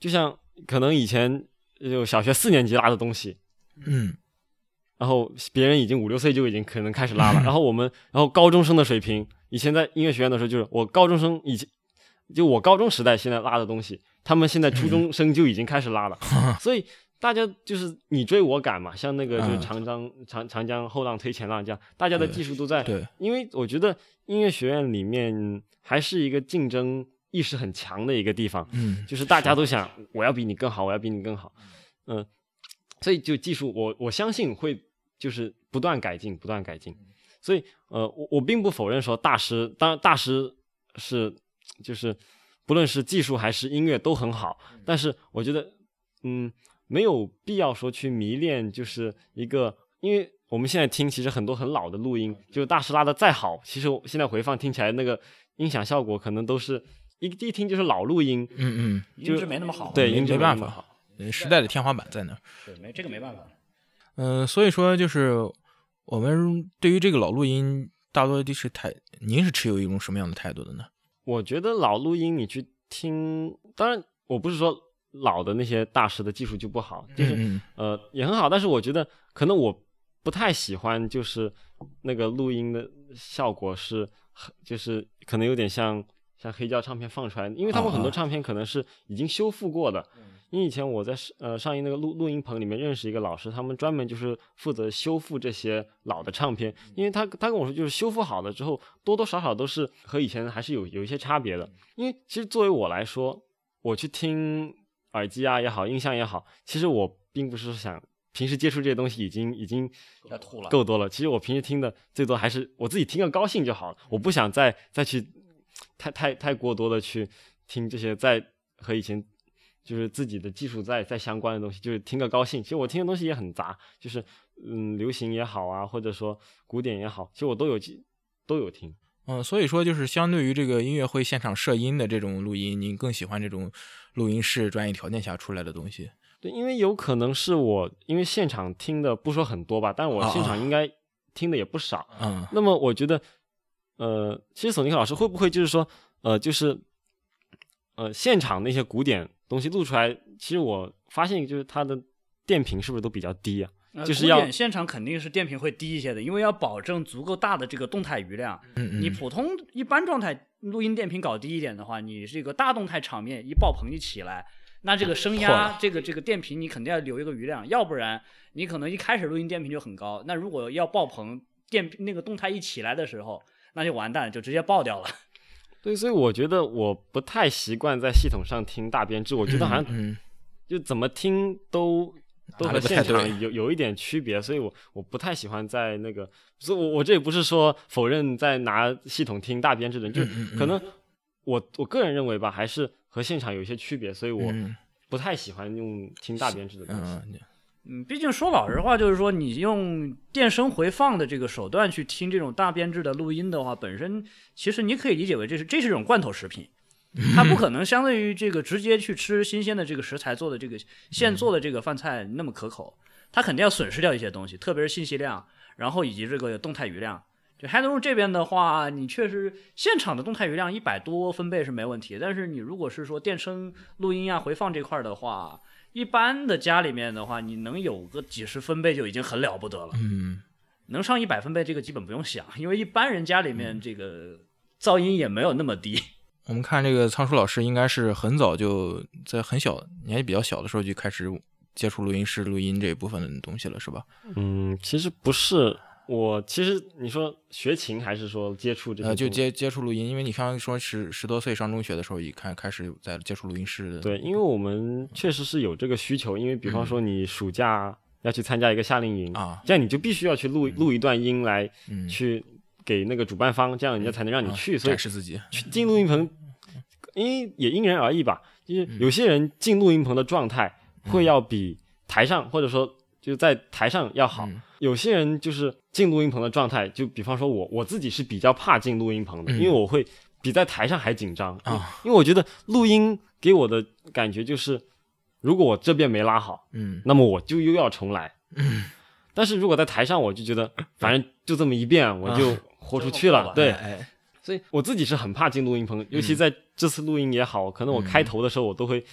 Speaker 3: 就像可能以前就小学四年级拉的东西，
Speaker 1: 嗯，
Speaker 3: 然后别人已经五六岁就已经可能开始拉了，[LAUGHS] 然后我们然后高中生的水平。以前在音乐学院的时候，就是我高中生以前，就我高中时代现在拉的东西，他们现在初中生就已经开始拉了，[LAUGHS] 所以大家就是你追我赶嘛，像那个就是长江长长江后浪推前浪这样，大家的技术都在。
Speaker 1: 对，
Speaker 3: 因为我觉得音乐学院里面还是一个竞争意识很强的一个地方，
Speaker 1: 嗯，
Speaker 3: 就是大家都想我要比你更好，我要比你更好，嗯，所以就技术我我相信会就是不断改进，不断改进。所以，呃，我我并不否认说大师，当然大师是就是，不论是技术还是音乐都很好。但是我觉得，嗯，没有必要说去迷恋，就是一个，因为我们现在听其实很多很老的录音，就大师拉的再好，其实现在回放听起来那个音响效果可能都是一一听就是老录音，
Speaker 1: 嗯
Speaker 2: 嗯，音质没那么好，
Speaker 3: 对，音质
Speaker 1: 没办法，时代的天花板在那儿，
Speaker 2: 对，没这个没办法。
Speaker 1: 嗯，所以说就是。我们对于这个老录音，大多都是态，您是持有一种什么样的态度的呢？
Speaker 3: 我觉得老录音你去听，当然我不是说老的那些大师的技术就不好，就是呃也很好，但是我觉得可能我不太喜欢，就是那个录音的效果是，就是可能有点像像黑胶唱片放出来，因为他们很多唱片可能是已经修复过的。因为以前我在呃上音那个录录音棚里面认识一个老师，他们专门就是负责修复这些老的唱片。因为他他跟我说，就是修复好了之后，多多少少都是和以前还是有有一些差别的。因为其实作为我来说，我去听耳机啊也好，音箱也好，其实我并不是想平时接触这些东西已经已经要吐了够多了。其实我平时听的最多还是我自己听个高兴就好了。我不想再再去太太太过多的去听这些再和以前。就是自己的技术再再相关的东西，就是听个高兴。其实我听的东西也很杂，就是嗯，流行也好啊，或者说古典也好，其实我都有都有听。
Speaker 1: 嗯，所以说就是相对于这个音乐会现场设音的这种录音，您更喜欢这种录音室专业条件下出来的东西？
Speaker 3: 对，因为有可能是我因为现场听的不说很多吧，但我现场应该听的也不少。
Speaker 1: 嗯，
Speaker 3: 那么我觉得，呃，其实索尼克老师会不会就是说，呃，就是呃，现场那些古典。东西录出来，其实我发现就是它的电频是不是都比较低啊？就是要
Speaker 2: 现场肯定是电频会低一些的，因为要保证足够大的这个动态余量。
Speaker 1: 嗯
Speaker 2: 你普通一般状态录音电频搞低一点的话，你这个大动态场面一爆棚一起来，那这个声压这个这个电频你肯定要留一个余量，要不然你可能一开始录音电频就很高，那如果要爆棚电那个动态一起来的时候，那就完蛋，就直接爆掉了。[LAUGHS]
Speaker 3: 对，所以我觉得我不太习惯在系统上听大编制，我觉得好像
Speaker 1: 嗯，
Speaker 3: 就怎么听都都和现场有有一点区别，所以我我不太喜欢在那个，所以我我这也不是说否认在拿系统听大编制的，就可能我我个人认为吧，还是和现场有一些区别，所以我
Speaker 1: 嗯
Speaker 3: 不太喜欢用听大编制的东西。
Speaker 1: 嗯
Speaker 2: 嗯，毕竟说老实话，就是说你用电声回放的这个手段去听这种大编制的录音的话，本身其实你可以理解为这是这是一种罐头食品，它不可能相对于这个直接去吃新鲜的这个食材做的这个现做的这个饭菜那么可口，它肯定要损失掉一些东西，特别是信息量，然后以及这个动态余量。就 Headroom 这边的话，你确实现场的动态余量一百多分贝是没问题，但是你如果是说电声录音啊、回放这块儿的话，一般的家里面的话，你能有个几十分贝就已经很了不得了，
Speaker 1: 嗯
Speaker 2: 能上一百分贝这个基本不用想，因为一般人家里面这个噪音也没有那么低。
Speaker 1: 我们看这个仓鼠老师应该是很早就在很小年纪比较小的时候就开始接触录音室录音这一部分的东西了，是吧？
Speaker 3: 嗯，其实不是，我其实你说学琴还是说接触这些
Speaker 1: 呃，就接接触录音，因为你刚刚说十十多岁上中学的时候，一看开始在接触录音室的，
Speaker 3: 对，因为我们确实是有这个需求，因为比方说你暑假要去参加一个夏令营
Speaker 1: 嗯啊，
Speaker 3: 这样你就必须要去录录一段音来
Speaker 1: 嗯，
Speaker 3: 去给那个主办方，这样人家才能让你
Speaker 1: 啊
Speaker 3: 去。所以
Speaker 1: 展示自己，
Speaker 3: 去进录音棚，因为也因人而异吧。就是
Speaker 1: 嗯
Speaker 3: 有些人进录音棚的状态会要比台上或者说就在台上要好，
Speaker 1: 嗯。
Speaker 3: 有些人就是进录音棚的状态，就比方说我我自己是比较怕进录音棚的，
Speaker 1: 嗯。
Speaker 3: 因为我会比在台上还紧张。
Speaker 1: 啊。
Speaker 3: 因为我觉得录音给我的感觉就是，如果我这边没拉好，
Speaker 1: 嗯。
Speaker 3: 那么我就又要重来。但是如果在台上，我就觉得反正就这么一遍，我就豁出去了。对，所以我自己是很怕进录音棚，尤其在这次录音也好，可能我开头的时候我都会、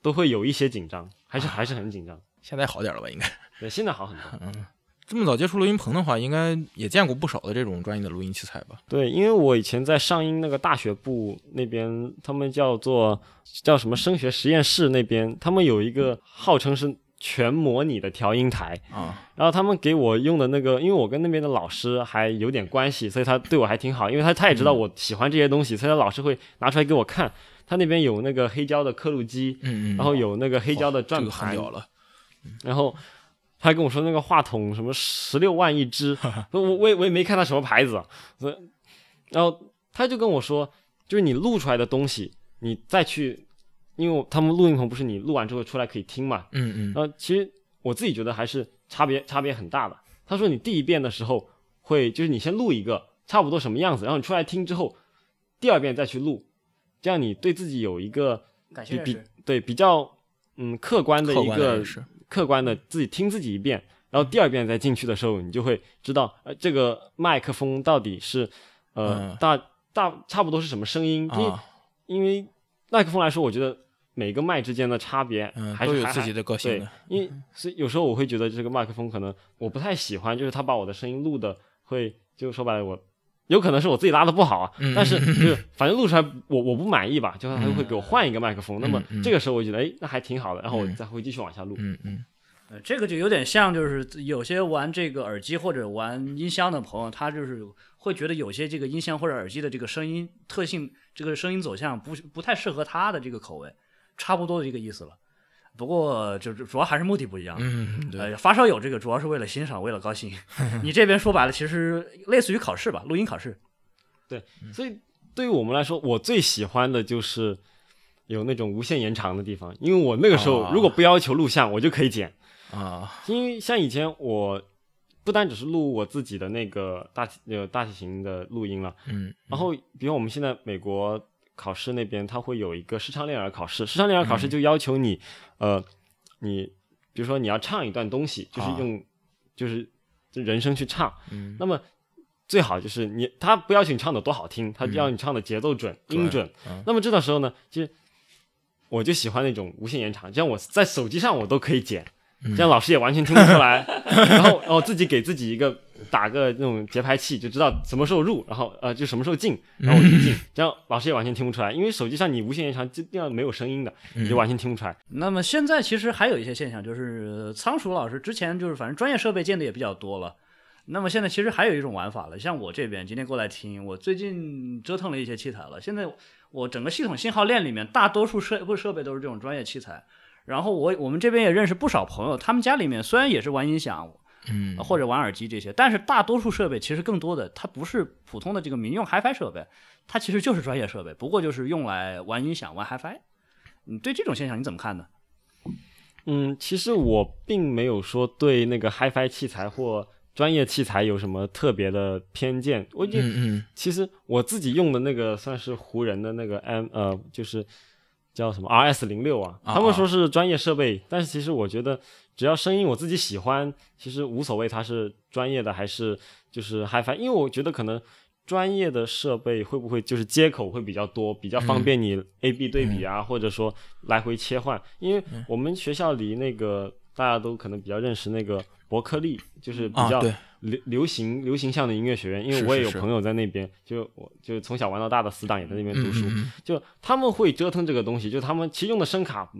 Speaker 3: 都会有一些紧张，还是还是很紧张。
Speaker 1: 现在好点了吧？应该
Speaker 3: 对，现在好很多。
Speaker 1: 嗯这么早接触录音棚的话，应该也见过不少的这种专业的录音器材吧？
Speaker 3: 对，因为我以前在上音那个大学部那边，他们叫做叫什么声学实验室那边，他们有一个号称是全模拟的调音台，
Speaker 1: 啊，
Speaker 3: 然后他们给我用的那个，因为我跟那边的老师还有点关系，所以他对我还挺好，因为他他也知道我喜欢这些东西，所以他老师会拿出来给我看。他那边有那个黑胶的刻录机，
Speaker 1: 嗯嗯，
Speaker 3: 然后有那个黑胶的转
Speaker 1: 这个很
Speaker 3: 盘，然后他还跟我说那个话筒什么十六万一支，[LAUGHS] 我我也我也没看他什么牌子。啊，所以然后他就跟我说，就是你录出来的东西，你再去，因为他们录音棚不是你录完之后出来可以听嘛，
Speaker 1: 嗯嗯。
Speaker 3: 然后其实我自己觉得还是差别差别很大的。他说你第一遍的时候会就是你先录一个差不多什么样子，然后你出来听之后，第二遍再去录，这样你对自己有一个比比。对比较嗯客观的一个客观的自己听自己一遍，然后第二遍再进去的时候，你就会知道呃这个麦克风到底是呃、
Speaker 1: 嗯。
Speaker 3: 大大差不多是什么声音，因为、
Speaker 1: 啊，
Speaker 3: 因为麦克风来说，我觉得每个麦之间的差别
Speaker 1: 嗯，
Speaker 3: 还是还
Speaker 1: 都有自己的个性
Speaker 3: 对
Speaker 1: 的，，
Speaker 3: 因为所以有时候我会觉得这个麦克风可能我不太喜欢，就是他把我的声音录的会，就说白了我。有可能是我自己拉的不好啊，
Speaker 1: 嗯
Speaker 3: 但是就是反正录出来我我不满意吧，就他会给我换一个麦克风。那么这个时候我觉得哎那还挺好的，然后我
Speaker 1: 嗯
Speaker 3: 再会继续往下录。
Speaker 1: 嗯嗯
Speaker 2: 呃，这个就有点像，就是有些玩这个耳机或者玩音箱的朋友，他就是会觉得有些这个音箱或者耳机的这个声音特性，这个声音走向不不太适合他的这个口味，差不多的一个意思了。不过就是主要还是目的不一样。
Speaker 1: 嗯，对，
Speaker 2: 呃，发烧友这个主要是为了欣赏，为了高兴。[LAUGHS] 你这边说白了，其实类似于考试吧，录音考试。
Speaker 3: 对所以对于我们来说，我最喜欢的就是有那种无限延长的地方，因为我那个时候
Speaker 1: 啊
Speaker 3: 如果不要求录像，我就可以剪。
Speaker 1: 啊，
Speaker 3: 因为像以前我不单只是录我自己的那个大呃大体型的录音了，
Speaker 1: 嗯
Speaker 3: 然后比如我们现在美国考试那边，它会有一个视唱练耳考试，视唱练耳考试就要求你，呃，你比如说你要唱一段东西，就是
Speaker 1: 啊。
Speaker 3: 用、就是就人声去唱，
Speaker 1: 嗯。
Speaker 3: 那么最好就是你，他不要求你唱的多好听，他要你唱的节奏准、音准。
Speaker 1: 嗯。
Speaker 3: 那么这个时候呢，其实我就喜欢那种无限延长，这样我在手机上我都可以剪，
Speaker 1: 嗯。
Speaker 3: 这样老师也完全听不出来。[LAUGHS] 然后，然后自己给自己一个打个那种节拍器，就知道什么时候入，然后呃就什么时候进，然后我就进，这样老师也完全听不出来，因为手机上你无线延长就这样没有声音的，你就完全听不出来。
Speaker 2: 那么现在其实还有一些现象，就是仓鼠老师之前就是反正专业设备见的也比较多了。那么现在其实还有一种玩法了，像我这边今天过来听，我最近折腾了一些器材了。现在我整个系统信号链里面，大多数设不设备都是这种专业器材。然后我我们这边也认识不少朋友，他们家里面虽然也是玩音响，
Speaker 1: 嗯
Speaker 2: 或者玩耳机这些，但是大多数设备其实更多的它不是普通的这个民用 HiFi 设备，它其实就是专业设备，不过就是用来玩音响、玩 HiFi。你对这种现象你怎么看呢？
Speaker 3: 嗯，其实我并没有说对那个 HiFi 器材或专业器材有什么特别的偏见。我觉得
Speaker 1: 嗯嗯
Speaker 3: 其实我自己用的那个算是湖人的那个 M 呃，就是叫什么 RS 零六啊，
Speaker 1: 啊
Speaker 3: 他们说是专业设备，但是其实我觉得只要声音我自己喜欢，其实无所谓它是专业的还是就是 HiFi，因为我觉得可能。专业的设备会不会就是接口会比较多，比较方便你 A B 对比啊，或者说来回切换？因为我们学校离那个大家都可能比较认识那个伯克利，就是比较流流行流行向的音乐学院，因为
Speaker 1: 是是是
Speaker 3: 我也有朋友在那边，就我就从小玩到大的死党也在那边读书，
Speaker 1: 嗯嗯。
Speaker 3: 就他们会折腾这个东西，就他们其实用的声卡，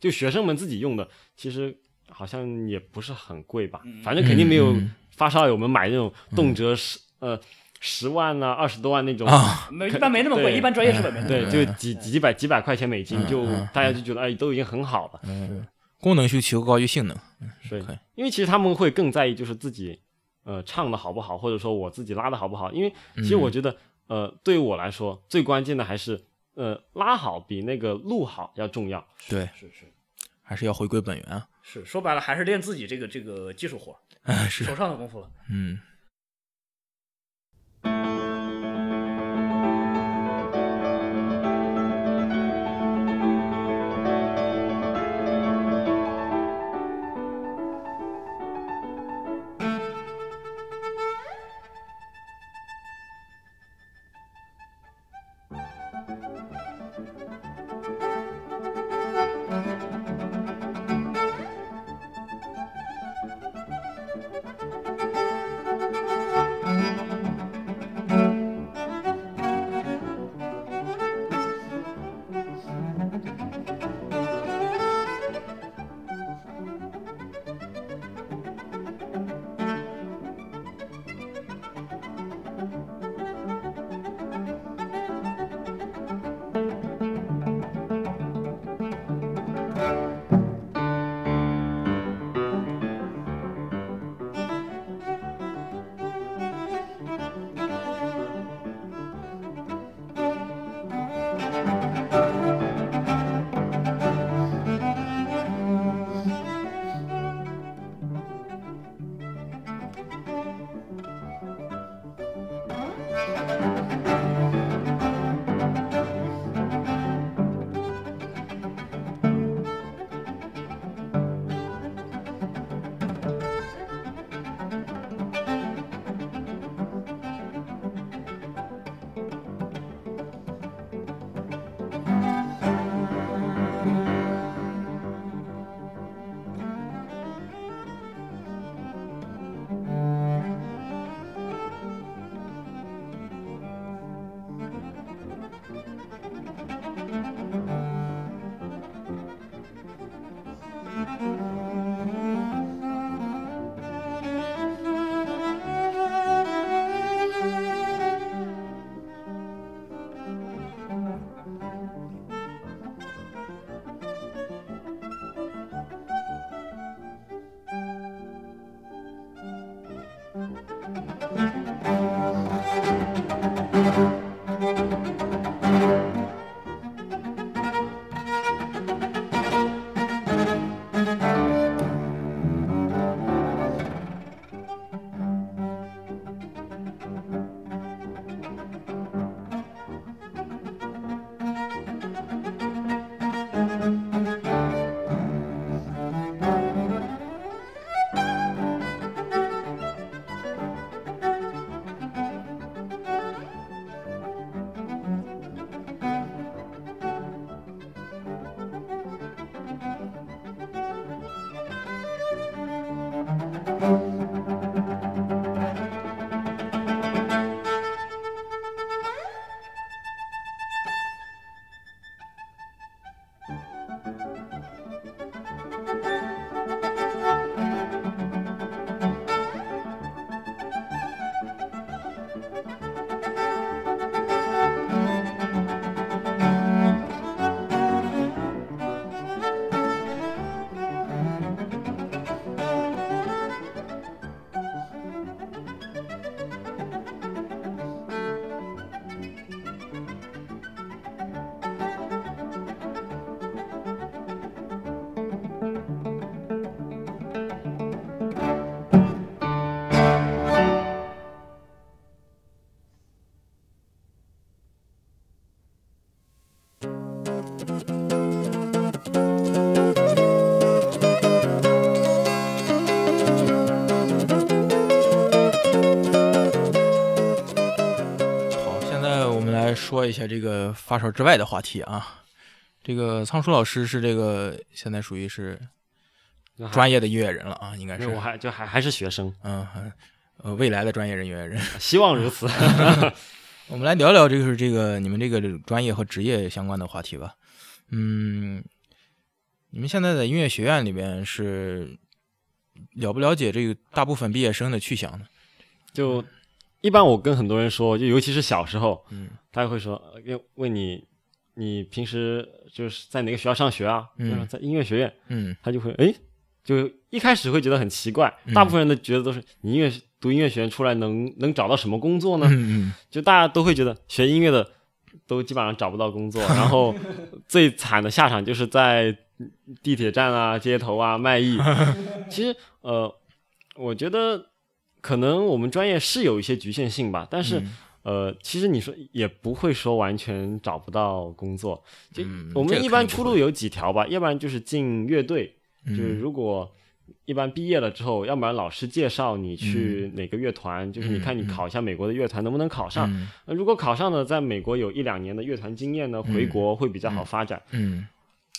Speaker 3: 就学生们自己用的，其实好像也不是很贵吧，反正肯定没有发烧友们买那种动辄十、呃十万呐、二十多万那种。
Speaker 1: 啊，
Speaker 2: 没一般没那么贵，一般专业设备没那么贵。
Speaker 3: 对，就几几百几百块钱美金，就
Speaker 1: 嗯
Speaker 3: 大家就觉得哎，都已经很好了。
Speaker 1: 嗯，功能需求高于性能，所以，
Speaker 3: 因为其实他们会更在意就是自己呃唱的好不好，或者说我自己拉的好不好。因为其实我觉得、呃，对于我来说最关键的还是呃拉好比那个录好要重要。
Speaker 1: 对，
Speaker 2: 是是
Speaker 1: 还是要回归本源啊。
Speaker 2: 是，说白了还是练自己这个这个技术活儿，
Speaker 1: 哎，是，
Speaker 2: 手上的功夫了。
Speaker 1: 嗯。说一下这个发烧之外的话题啊。这个仓鼠老师是这个现在属于是专业的音乐人了啊，应该是。
Speaker 3: 我还就还还是学生，
Speaker 1: 嗯，呃，未来的专业人员人，[LAUGHS]
Speaker 3: 希望如此。[LAUGHS] [LAUGHS]
Speaker 1: 我们来聊聊这个是这个你们这个专业和职业相关的话题吧。嗯，你们现在在音乐学院里边是了不了解这个大部分毕业生的去向呢？
Speaker 3: 就一般我跟很多人说，就尤其是小时候，
Speaker 1: 嗯，
Speaker 3: 他会说，问问你，你平时就是在哪个学校上学啊？
Speaker 1: 嗯，
Speaker 3: 在音乐学院，
Speaker 1: 嗯，
Speaker 3: 他就会哎，就一开始会觉得很奇怪，大部分人都觉得都是你音乐读音乐学院出来能能找到什么工作呢？
Speaker 1: 嗯嗯，
Speaker 3: 就大家都会觉得学音乐的都基本上找不到工作，然后 [LAUGHS] 最惨的下场就是在地铁站啊、街头啊卖艺。[LAUGHS] 其实呃，我觉得。可能我们专业是有一些局限性吧，但是，呃，其实你说也不会说完全找不到工作。就我们一般出路有几条吧，要不然就是进乐队，就是如果一般毕业了之后，要不然老师介绍你去哪个乐团，就是你看你考一下美国的乐团能不能考上。如果考上了，在美国有一两年的乐团经验呢，回国会比较好发展。
Speaker 1: 嗯，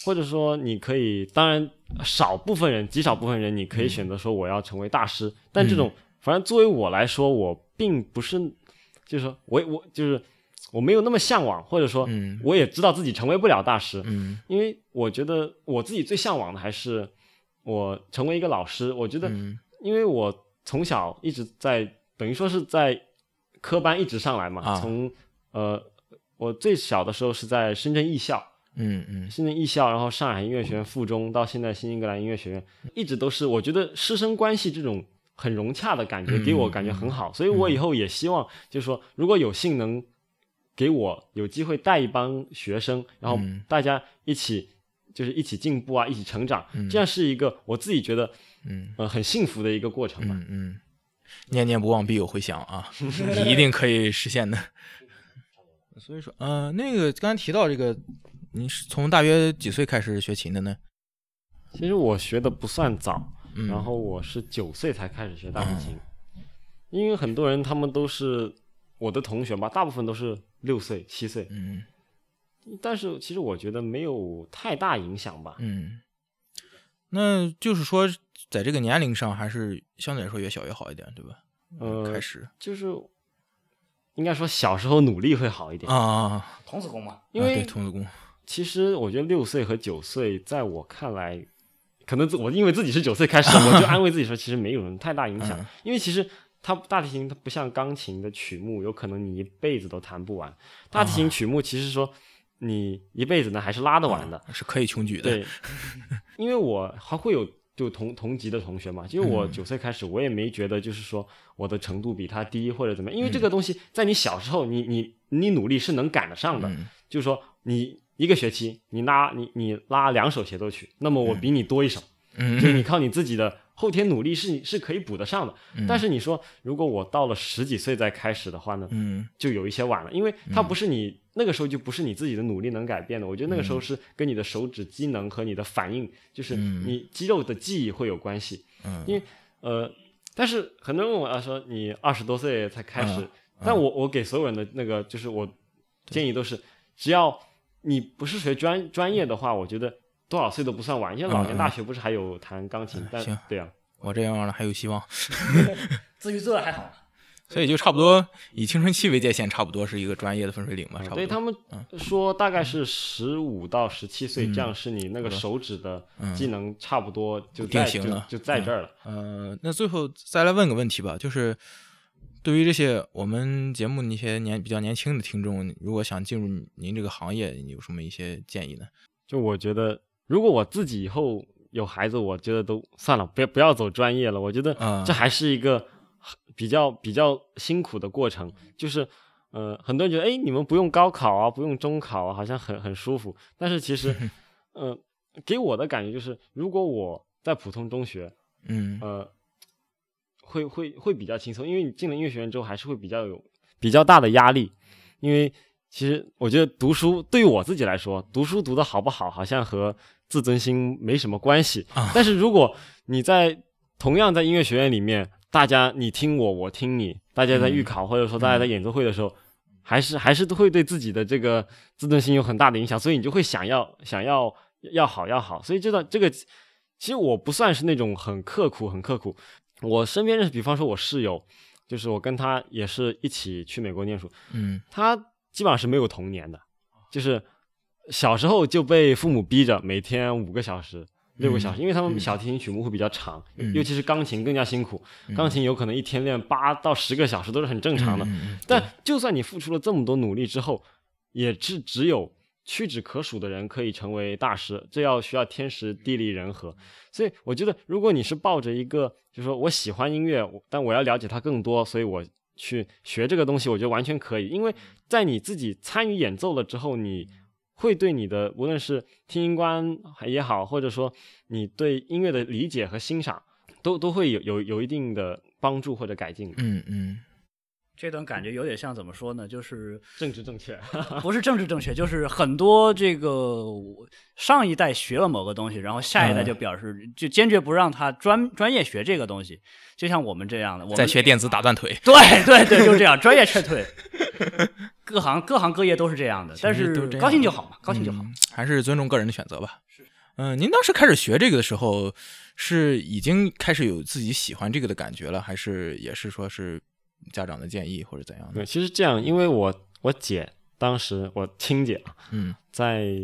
Speaker 3: 或者说你可以，当然少部分人，极少部分人你可以选择说我要成为大师，但这种。反正作为我来说，我并不是，就是说我我就是我没有那么向往，或者说我也知道自己成为不了大师，
Speaker 1: 嗯，
Speaker 3: 因为我觉得我自己最向往的还是我成为一个老师。我觉得，因为我从小一直在等于说是在科班一直上来嘛，从呃我最小的时候是在深圳艺校，
Speaker 1: 嗯嗯，
Speaker 3: 深圳艺校，然后上海音乐学院附中，到现在新英格兰音乐学院，一直都是我觉得师生关系这种。很融洽的感觉，给我感觉很好，所以我以后也希望，就是说，如果有幸能给我有机会带一帮学生，然后大家一起就是一起进步啊，一起成长，这样是一个我自己觉得，
Speaker 1: 嗯
Speaker 3: 呃，很幸福的一个过程吧。
Speaker 1: 嗯嗯，念念不忘必有回响啊，[LAUGHS] 你一定可以实现的。[LAUGHS] 所以说，嗯，那个刚才提到这个，你是从大约几岁开始学琴的呢？
Speaker 3: 其实我学的不算早。然后我是九岁才开始学大提琴，因为很多人他们都是我的同学吧，大部分都是六岁、七岁。
Speaker 1: 嗯，
Speaker 3: 但是其实我觉得没有太大影响吧。
Speaker 1: 嗯，那就是说，在这个年龄上，还是相对来说越小越好一点，对吧？
Speaker 3: 呃，
Speaker 1: 开始
Speaker 3: 就是应该说小时候努力会好一点
Speaker 1: 啊，
Speaker 2: 童子功嘛，
Speaker 3: 因为
Speaker 1: 童子功。
Speaker 3: 其实我觉得六岁和九岁，在我看来。可能我因为自己是九岁开始，我 [LAUGHS] 就安慰自己说，其实没有什么太大影响。因为其实它大提琴它不像钢琴的曲目，有可能你一辈子都弹不完。大提琴曲目其实说你一辈子呢还是拉得完的，
Speaker 1: 是可以穷举的。
Speaker 3: 对，[LAUGHS] 因为我还会有就同同级的同学嘛，因为我九岁开始，我也没觉得就是说我的程度比他低或者怎么样。因为这个东西在你小时候，你你你努力是能赶得上的。就是说你。一个学期，你拉你你拉两首协奏曲，那么我比你多一首，就是你靠你自己的后天努力是是可以补得上的。但是你说，如果我到了十几岁再开始的话呢，嗯就有一些晚了，因为它不是你那个时候就不是你自己的努力能改变的。我觉得那个时候是跟你的手指机能和你的反应，就是你肌肉的记忆会有关系。嗯因为呃，但是很多人问我啊，说你二十多岁才开始，但我我给所有人的那个就是我建议都是只要。你不是学专专业的话，我觉得多少岁都不算晚。因为老年大学不是还有弹钢琴？
Speaker 1: 但行，
Speaker 3: 对呀，
Speaker 1: 我这样了还有希望。
Speaker 2: 至于这还好，[LAUGHS]
Speaker 1: 所以就差不多以青春期为界限，差不多是一个专业的分水岭吧。差不多。
Speaker 3: 对他们说大概是十五到十七岁，这样是你那个手指的技能差不多就
Speaker 1: 定型了，
Speaker 3: 就在这儿了。
Speaker 1: 呃，那最后再来问个问题吧，就是。对于这些我们节目那些年比较年轻的听众，如果想进入您这个行业，你有什么一些建议呢？
Speaker 3: 就我觉得，如果我自己以后有孩子，我觉得都算了，不要不要走专业了。我觉得这还是一个比较比较辛苦的过程。就是呃，很多人觉得，哎，你们不用高考啊，不用中考啊，好像很很舒服。但是其实，[LAUGHS] 呃，给我的感觉就是，如果我在普通中学，
Speaker 1: 嗯，
Speaker 3: 呃。会会会比较轻松，因为你进了音乐学院之后，还是会比较有比较大的压力。因为其实我觉得读书对于我自己来说，读书读的好不好，好像和自尊心没什么关系。但是如果你在同样在音乐学院里面，大家你听我，我听你，大家在预考或者说大家在演奏会的时候，还是还是都会对自己的这个自尊心有很大的影响，所以你就会想要想要要好要好，所以这段这个其实我不算是那种很刻苦很刻苦，我身边认识，比方说我室友，就是我跟他也是一起去美国念书，
Speaker 1: 嗯
Speaker 3: 他基本上是没有童年的，就是小时候就被父母逼着每天五个小时。六个小时，因为他们小提琴曲目会比较长，
Speaker 1: 嗯
Speaker 3: 尤其是钢琴更加辛苦。钢琴有可能一天练八到十个小时都是很正常的。但就算你付出了这么多努力之后，也是只有屈指可数的人可以成为大师，这要需要天时地利人和。所以我觉得，如果你是抱着一个，就是说我喜欢音乐，但我要了解它更多，所以我去学这个东西，我觉得完全可以。因为在你自己参与演奏了之后，你会对你的无论是听音观也好，或者说你对音乐的理解和欣赏，都都会有有有一定的帮助或者改进。
Speaker 1: 嗯嗯
Speaker 2: 这段感觉有点像怎么说呢？就是 [LAUGHS]
Speaker 3: 政治正确，[LAUGHS]
Speaker 2: 不是政治正确，就是很多这个上一代学了某个东西，然后下一代就表示就坚决不让他专专业学这个东西，就像我们这样的，我们
Speaker 1: 在学电子打断腿，
Speaker 2: 对对对，就这样，专业撤退。各行各行各业都是这样的，但是高兴就好嘛，高兴就好。
Speaker 1: 嗯还是尊重个人的选择吧。嗯、您当时开始学这个的时候，是已经开始有自己喜欢这个的感觉了，还是也是说是家长的建议或者怎样的？
Speaker 3: 对，其实这样，因为我我姐当时我亲姐啊
Speaker 1: 嗯
Speaker 3: 在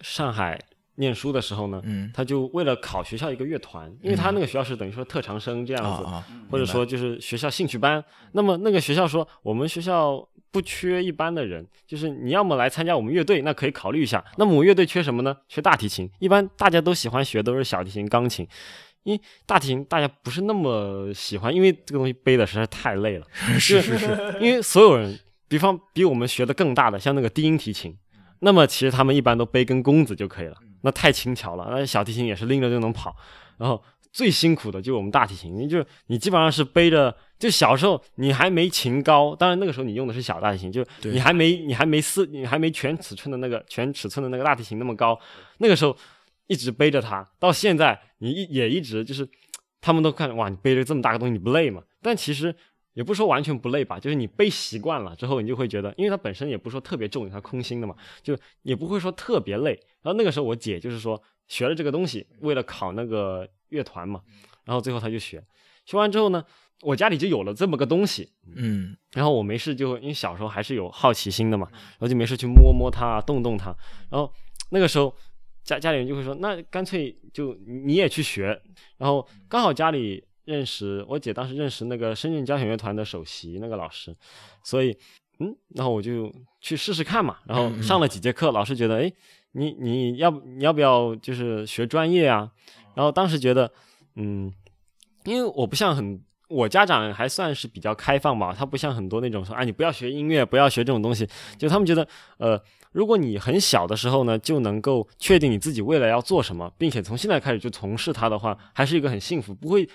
Speaker 3: 上海念书的时候呢，
Speaker 1: 嗯
Speaker 3: 她就为了考学校一个乐团，因为她那个学校是等于说特长生这样子，或者说就是学校兴趣班。那么那个学校说，我们学校不缺一般的人，就是你要么来参加我们乐队，那可以考虑一下。那么我们乐队缺什么呢？缺大提琴。一般大家都喜欢学都是小提琴、钢琴。因为大提琴大家不是那么喜欢，因为这个东西背的实在太累了。[LAUGHS]
Speaker 1: 是是是，
Speaker 3: 因为所有人，比方比我们学的更大的，像那个低音提琴，那么其实他们一般都背根弓子就可以了，那太轻巧了。那小提琴也是拎着就能跑，然后最辛苦的就是我们大提琴，你就你基本上是背着，就小时候你还没琴高，当然那个时候你用的是小大提琴，就
Speaker 1: 对
Speaker 3: 你还没你还没四你还没全尺寸的那个全尺寸的那个大提琴那么高，那个时候一直背着它，到现在你一也一直就是，他们都看哇，你背着这么大个东西你不累吗？但其实也不说完全不累吧，就是你背习惯了之后，你就会觉得，因为它本身也不是说特别重，它空心的嘛，就也不会说特别累。然后那个时候我姐就是说学了这个东西，为了考那个乐团嘛，[LAUGHS] 然后最后她就学，学完之后呢，我家里就有了这么个东西，
Speaker 1: 嗯
Speaker 3: 然后我没事就因为小时候还是有好奇心的嘛，然后就没事去摸摸它，动动它。然后那个时候家家里人就会说，那干脆就你也去学。然后刚好家里认识我姐，当时认识那个深圳交响乐团的首席那个老师，所以嗯，然后我就去试试看嘛。然后上了几节课，老师觉得，哎，你你要你要不要就是学专业啊？然后当时觉得，嗯，因为我不像很。我家长还算是比较开放吧，他不像很多那种说，啊，你不要学音乐，不要学这种东西，就他们觉得，呃，如果你很小的时候呢，就能够确定你自己未来要做什么，并且从现在开始就从事它的话，还是一个很幸福，不会，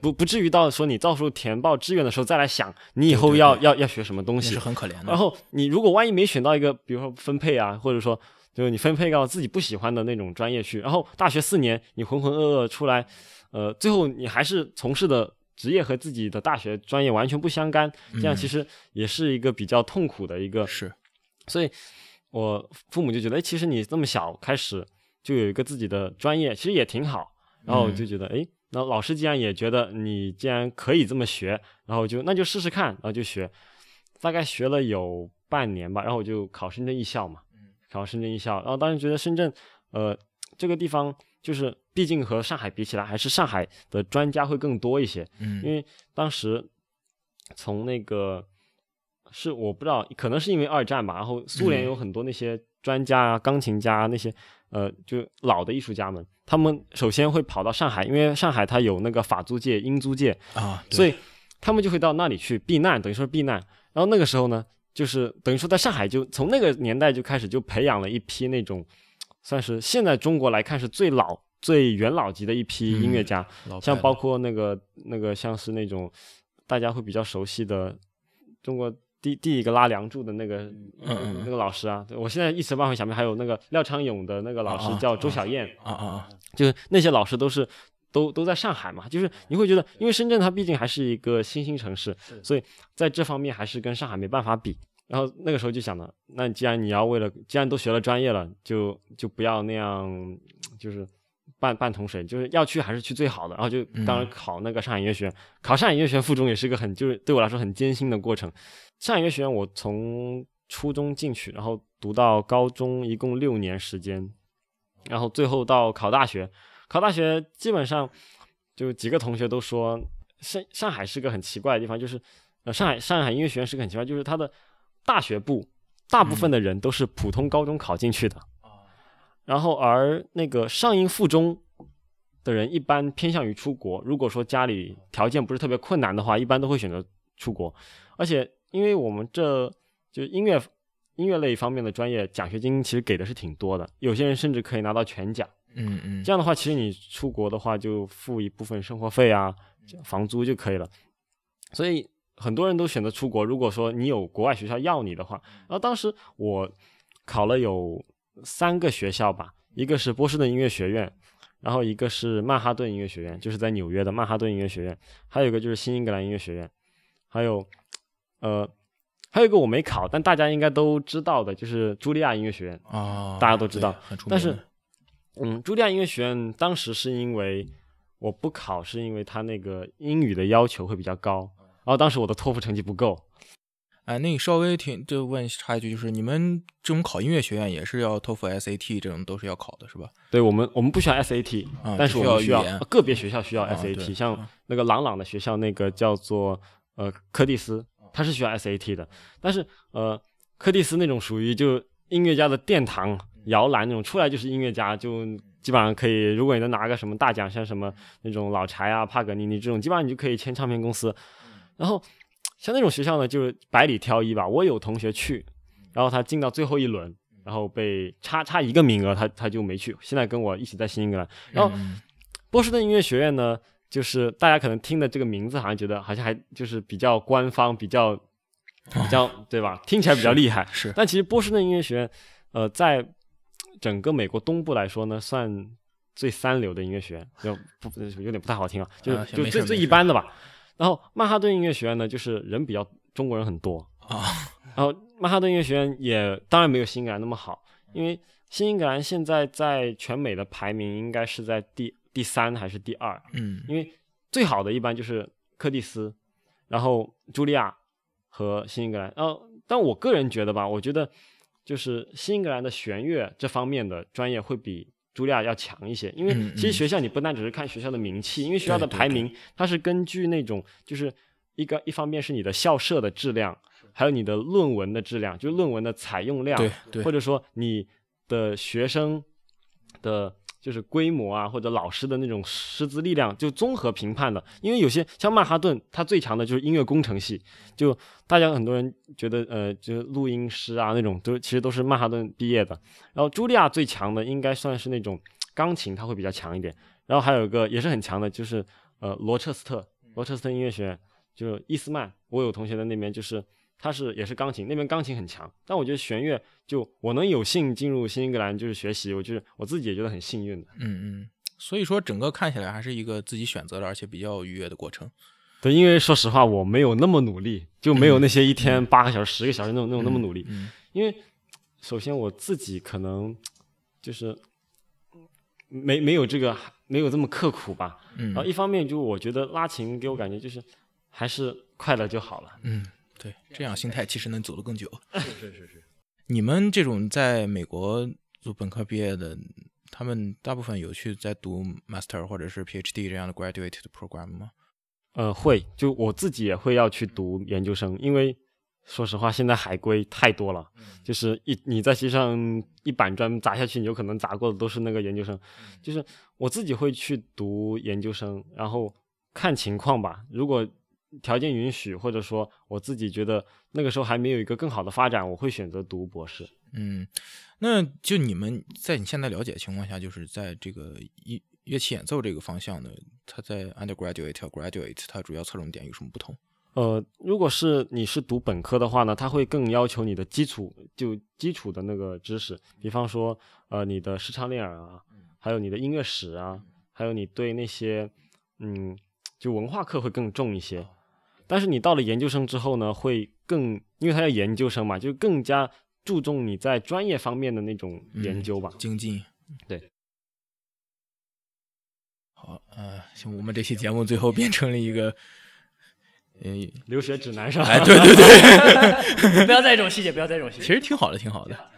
Speaker 3: 不不至于到说你到时候填报志愿的时候再来想你以后要要要学什么东西
Speaker 1: 是，很可怜的。
Speaker 3: 然后你如果万一没选到一个，比如说分配啊，或者说就是你分配到自己不喜欢的那种专业去，然后大学四年你浑浑噩噩出来，呃，最后你还是从事的职业和自己的大学专业完全不相干，这样其实也是一个比较痛苦的一个。
Speaker 1: 是。
Speaker 3: 所以，我父母就觉得，哎，其实你这么小开始就有一个自己的专业，其实也挺好。然后我就觉得，哎，那老师既然也觉得你既然可以这么学，然后就那就试试看，然后就学，大概学了有半年吧，然后我就考深圳艺校嘛，考深圳艺校，然后当时觉得深圳，呃，这个地方就是毕竟和上海比起来，还是上海的专家会更多一些，因
Speaker 1: 嗯
Speaker 3: 为当时从那个是我不知道，可能是因为二战吧，然后苏联
Speaker 1: 嗯。
Speaker 3: 有很多那些专家啊、钢琴家啊那些呃就老的艺术家们，他们首先会跑到上海，因为上海它有那个法租界、英租界，
Speaker 1: 啊，
Speaker 3: 所以他们就会到那里去避难，等于说避难。然后那个时候呢，就是等于说在上海就从那个年代就开始就培养了一批那种，算是现在中国来看是最老、最元老级的一批音乐家，像包括那个那个像是那种大家会比较熟悉的中国第第一个拉梁祝的那个、那个老师啊，我现在一时半会想不起来，还有那个廖昌永的那个老师叫周小燕，
Speaker 1: 啊啊啊，
Speaker 3: 就是那些老师都是都都在上海嘛，就是你会觉得，因为深圳它毕竟还是一个新兴城市，所以在这方面还是跟上海没办法比。然后那个时候就想了，那既然你要为了，既然都学了专业了，就就不要那样，就是半半桶水，就是要去还是去最好的。然后就当然考那个上海音乐学院，考上海音乐学院附中也是一个很就是对我来说很艰辛的过程。上海音乐学院我从初中进去，然后读到高中，一共六年时间，然后最后到考大学，考大学基本上就几个同学都说上上海是个很奇怪的地方，就是呃上海上海音乐学院是个很奇怪，就是它的大学部大部分的人都是普通高中考进去的，然后而那个上音附中的人一般偏向于出国，如果说家里条件不是特别困难的话，一般都会选择出国，而且因为我们这就音乐音乐类方面的专业，奖学金其实给的是挺多的，有些人甚至可以拿到全奖。
Speaker 1: 嗯嗯，
Speaker 3: 这样的话，其实你出国的话，就付一部分生活费啊、房租就可以了。所以很多人都选择出国。如果说你有国外学校要你的话，然后当时我考了有三个学校吧，一个是波士顿音乐学院，然后一个是曼哈顿音乐学院，就是在纽约的曼哈顿音乐学院，还有一个就是新英格兰音乐学院，还有呃。还有一个我没考，但大家应该都知道的，就是茱莉亚音乐学院
Speaker 1: 啊，
Speaker 3: 大家都知道但是，嗯，茱莉亚音乐学院当时是因为我不考，是因为他那个英语的要求会比较高，然后当时我的托福成绩不够，
Speaker 1: 哎，那你稍微听就问插一句，就是你们这种考音乐学院也是要托福、SAT 这种都是要考的是吧？
Speaker 3: 对我们我们不需要 SAT，、
Speaker 1: 啊
Speaker 3: 但是我们需
Speaker 1: 要
Speaker 3: 个别学校需要
Speaker 1: 啊
Speaker 3: SAT，、
Speaker 1: 对
Speaker 3: 像
Speaker 1: 啊
Speaker 3: 那个朗朗的学校那个叫做呃柯蒂斯，它是需要 SAT 的，但是呃柯蒂斯那种属于就音乐家的殿堂摇篮那种，出来就是音乐家，就基本上可以，如果你能拿个什么大奖，像什么那种老柴啊、帕格尼尼这种，基本上你就可以签唱片公司。然后像那种学校呢，就是百里挑一吧。我有同学去，然后他进到最后一轮，然后被差差一个名额，他他就没去。现在跟我一起在新英格兰。然后
Speaker 1: 嗯
Speaker 3: 波士顿音乐学院呢，就是大家可能听的这个名字，好像觉得好像还就是比较官方，比较比较 [LAUGHS] 对吧？听起来比较厉害。
Speaker 1: 是
Speaker 3: 但其实波士顿音乐学院，呃，在整个美国东部来说呢，算最三流的音乐学院，就不有点不太好听啊，就、就最最一般的吧。然后曼哈顿音乐学院呢，就是人比较中国人很多，
Speaker 1: 啊，
Speaker 3: 然后曼哈顿音乐学院也当然没有新英格兰那么好，因为新英格兰现在在全美的排名应该是在第第三还是第二，
Speaker 1: 嗯。
Speaker 3: 因为最好的一般就是柯蒂斯，然后茱莉亚和新英格兰。然后，但我个人觉得吧，我觉得就是新英格兰的弦乐这方面的专业会比茱莉亚要强一些。因为
Speaker 1: 嗯
Speaker 3: 其实
Speaker 1: 嗯
Speaker 3: 学校你不单只是看学校的名气，因为学校的排名它是根据那种就是一个一方面是你的校舍的质量，还有你的论文的质量，就是论文的采用量，
Speaker 1: 对对。
Speaker 3: 或者说你的学生的就是规模啊，或者老师的那种师资力量，就综合评判的。因为有些像曼哈顿，它最强的就是音乐工程系，就大家很多人觉得呃，就是录音师啊那种，都其实都是曼哈顿毕业的。然后茱莉亚最强的应该算是那种钢琴，它会比较强一点。然后还有一个也是很强的，就是呃罗彻斯特，罗彻斯特音乐学院，就是伊斯曼，我有同学在那边，就是他是也是钢琴，那边钢琴很强。但我觉得弦乐，就我能有幸进入新英格兰就是学习，我就是我自己也觉得很幸运的。
Speaker 1: 嗯嗯，所以说整个看起来还是一个自己选择的，而且比较愉悦的过程。
Speaker 3: 对，因为说实话，我没有那么努力，就没有那些一天八个小时、十个小时那种那种那么努力。
Speaker 1: 嗯
Speaker 3: 因为首先我自己可能就是没没有这个没有这么刻苦吧。
Speaker 1: 嗯
Speaker 3: 然后一方面就我觉得拉琴给我感觉就是还是快乐就好了。
Speaker 1: 嗯，对，这样心态其实能走得更久。
Speaker 2: 是是是，[LAUGHS]
Speaker 1: 你们这种在美国读本科毕业的，他们大部分有去在读 master 或者是 PhD 这样的 graduate 的 program 吗？
Speaker 3: 呃，会，就我自己也会要去读研究生，因为说实话，现在海归太多了，就是一你在街上一板砖砸下去，你有可能砸过的都是那个研究生。就是我自己会去读研究生，然后看情况吧。如果条件允许，或者说我自己觉得那个时候还没有一个更好的发展，我会选择读博士。
Speaker 1: 嗯，那就你们在你现在了解的情况下，就是在这个乐乐器演奏这个方向呢，它在 undergraduate 和 graduate 它主要侧重点有什么不同？
Speaker 3: 呃，如果是你是读本科的话呢，它会更要求你的基础，就基础的那个知识，比方说，呃，你的视唱练耳啊，还有你的音乐史啊，还有你对那些，嗯，就文化课会更重一些。但是你到了研究生之后呢，会更，因为他要研究生嘛，就更加注重你在专业方面的那种研究吧。
Speaker 1: 精进。
Speaker 3: 对。
Speaker 1: 好，呃，行，我们这期节目最后变成了一个，呃，
Speaker 3: 留学指南上。
Speaker 1: 哎，对对对，[LAUGHS]
Speaker 2: 不要在意这种细节，不要在意这种细节。
Speaker 1: 其实挺好的，挺好的。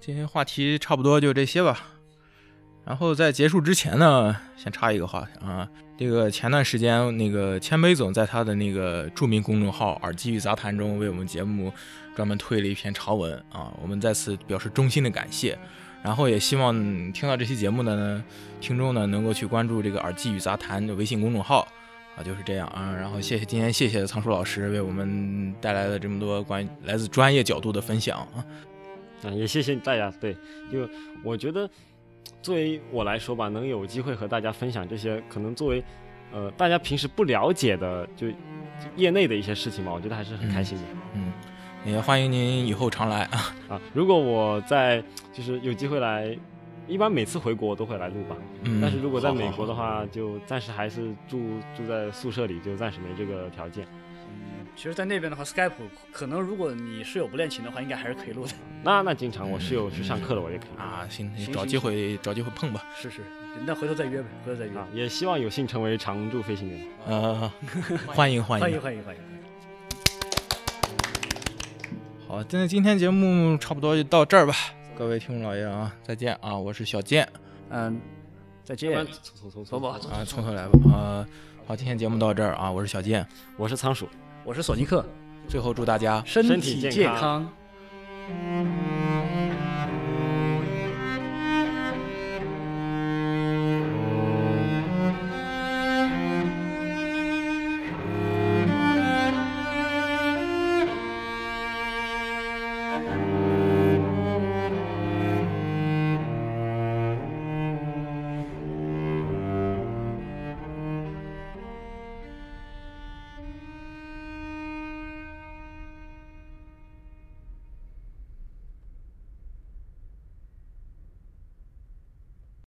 Speaker 1: 今天话题差不多就这些吧。然后在结束之前呢，先插一个话啊，这个前段时间那个千杯总在他的那个著名公众号“耳机与杂谈”中为我们节目专门推了一篇长文啊，我们再次表示衷心的感谢。然后也希望听到这期节目的呢听众呢能够去关注这个“耳机与杂谈”的微信公众号啊，就是这样啊。然后谢谢今天谢谢仓鼠老师为我们带来了这么多关于来自专业角度的分享啊。
Speaker 3: 啊，也谢谢大家。对，就我觉得，作为我来说吧，能有机会和大家分享这些，可能作为，呃，大家平时不了解的，就业内的一些事情嘛，我觉得还是很开心的。
Speaker 1: 嗯，也欢迎您以后常来啊。[LAUGHS]
Speaker 3: 啊，如果我在就是有机会来，一般每次回国我都会来录吧。
Speaker 1: 嗯，
Speaker 3: 但是如果在美国的
Speaker 1: 话，
Speaker 3: 话，就暂时还是住住在宿舍里，就暂时没这个条件。
Speaker 2: 其实，在那边的话，Skype 可能如果你室友不练琴的话，应该还是可以录的。[LAUGHS]
Speaker 3: 那那经常我室友去上课了，我也可以。
Speaker 1: 啊，行，
Speaker 2: 你
Speaker 1: 找机会找机会碰吧。
Speaker 2: 是是，那回头再约呗，回头再约。
Speaker 3: 啊，也希望有幸成为常驻飞行员。[LAUGHS]
Speaker 1: 呃，欢迎欢迎
Speaker 2: 欢迎欢迎欢迎。
Speaker 1: 好，那今天节目差不多就到这儿吧，各位听众老爷啊，再见啊，我是小健
Speaker 2: 嗯，再见。
Speaker 3: 从从
Speaker 2: 走吧
Speaker 1: 啊，从头来吧啊，好，今天节目到这儿啊，我是小健，
Speaker 3: 我是仓鼠。
Speaker 2: 我是索尼克，
Speaker 1: 最后祝大家
Speaker 2: 身
Speaker 3: 体健康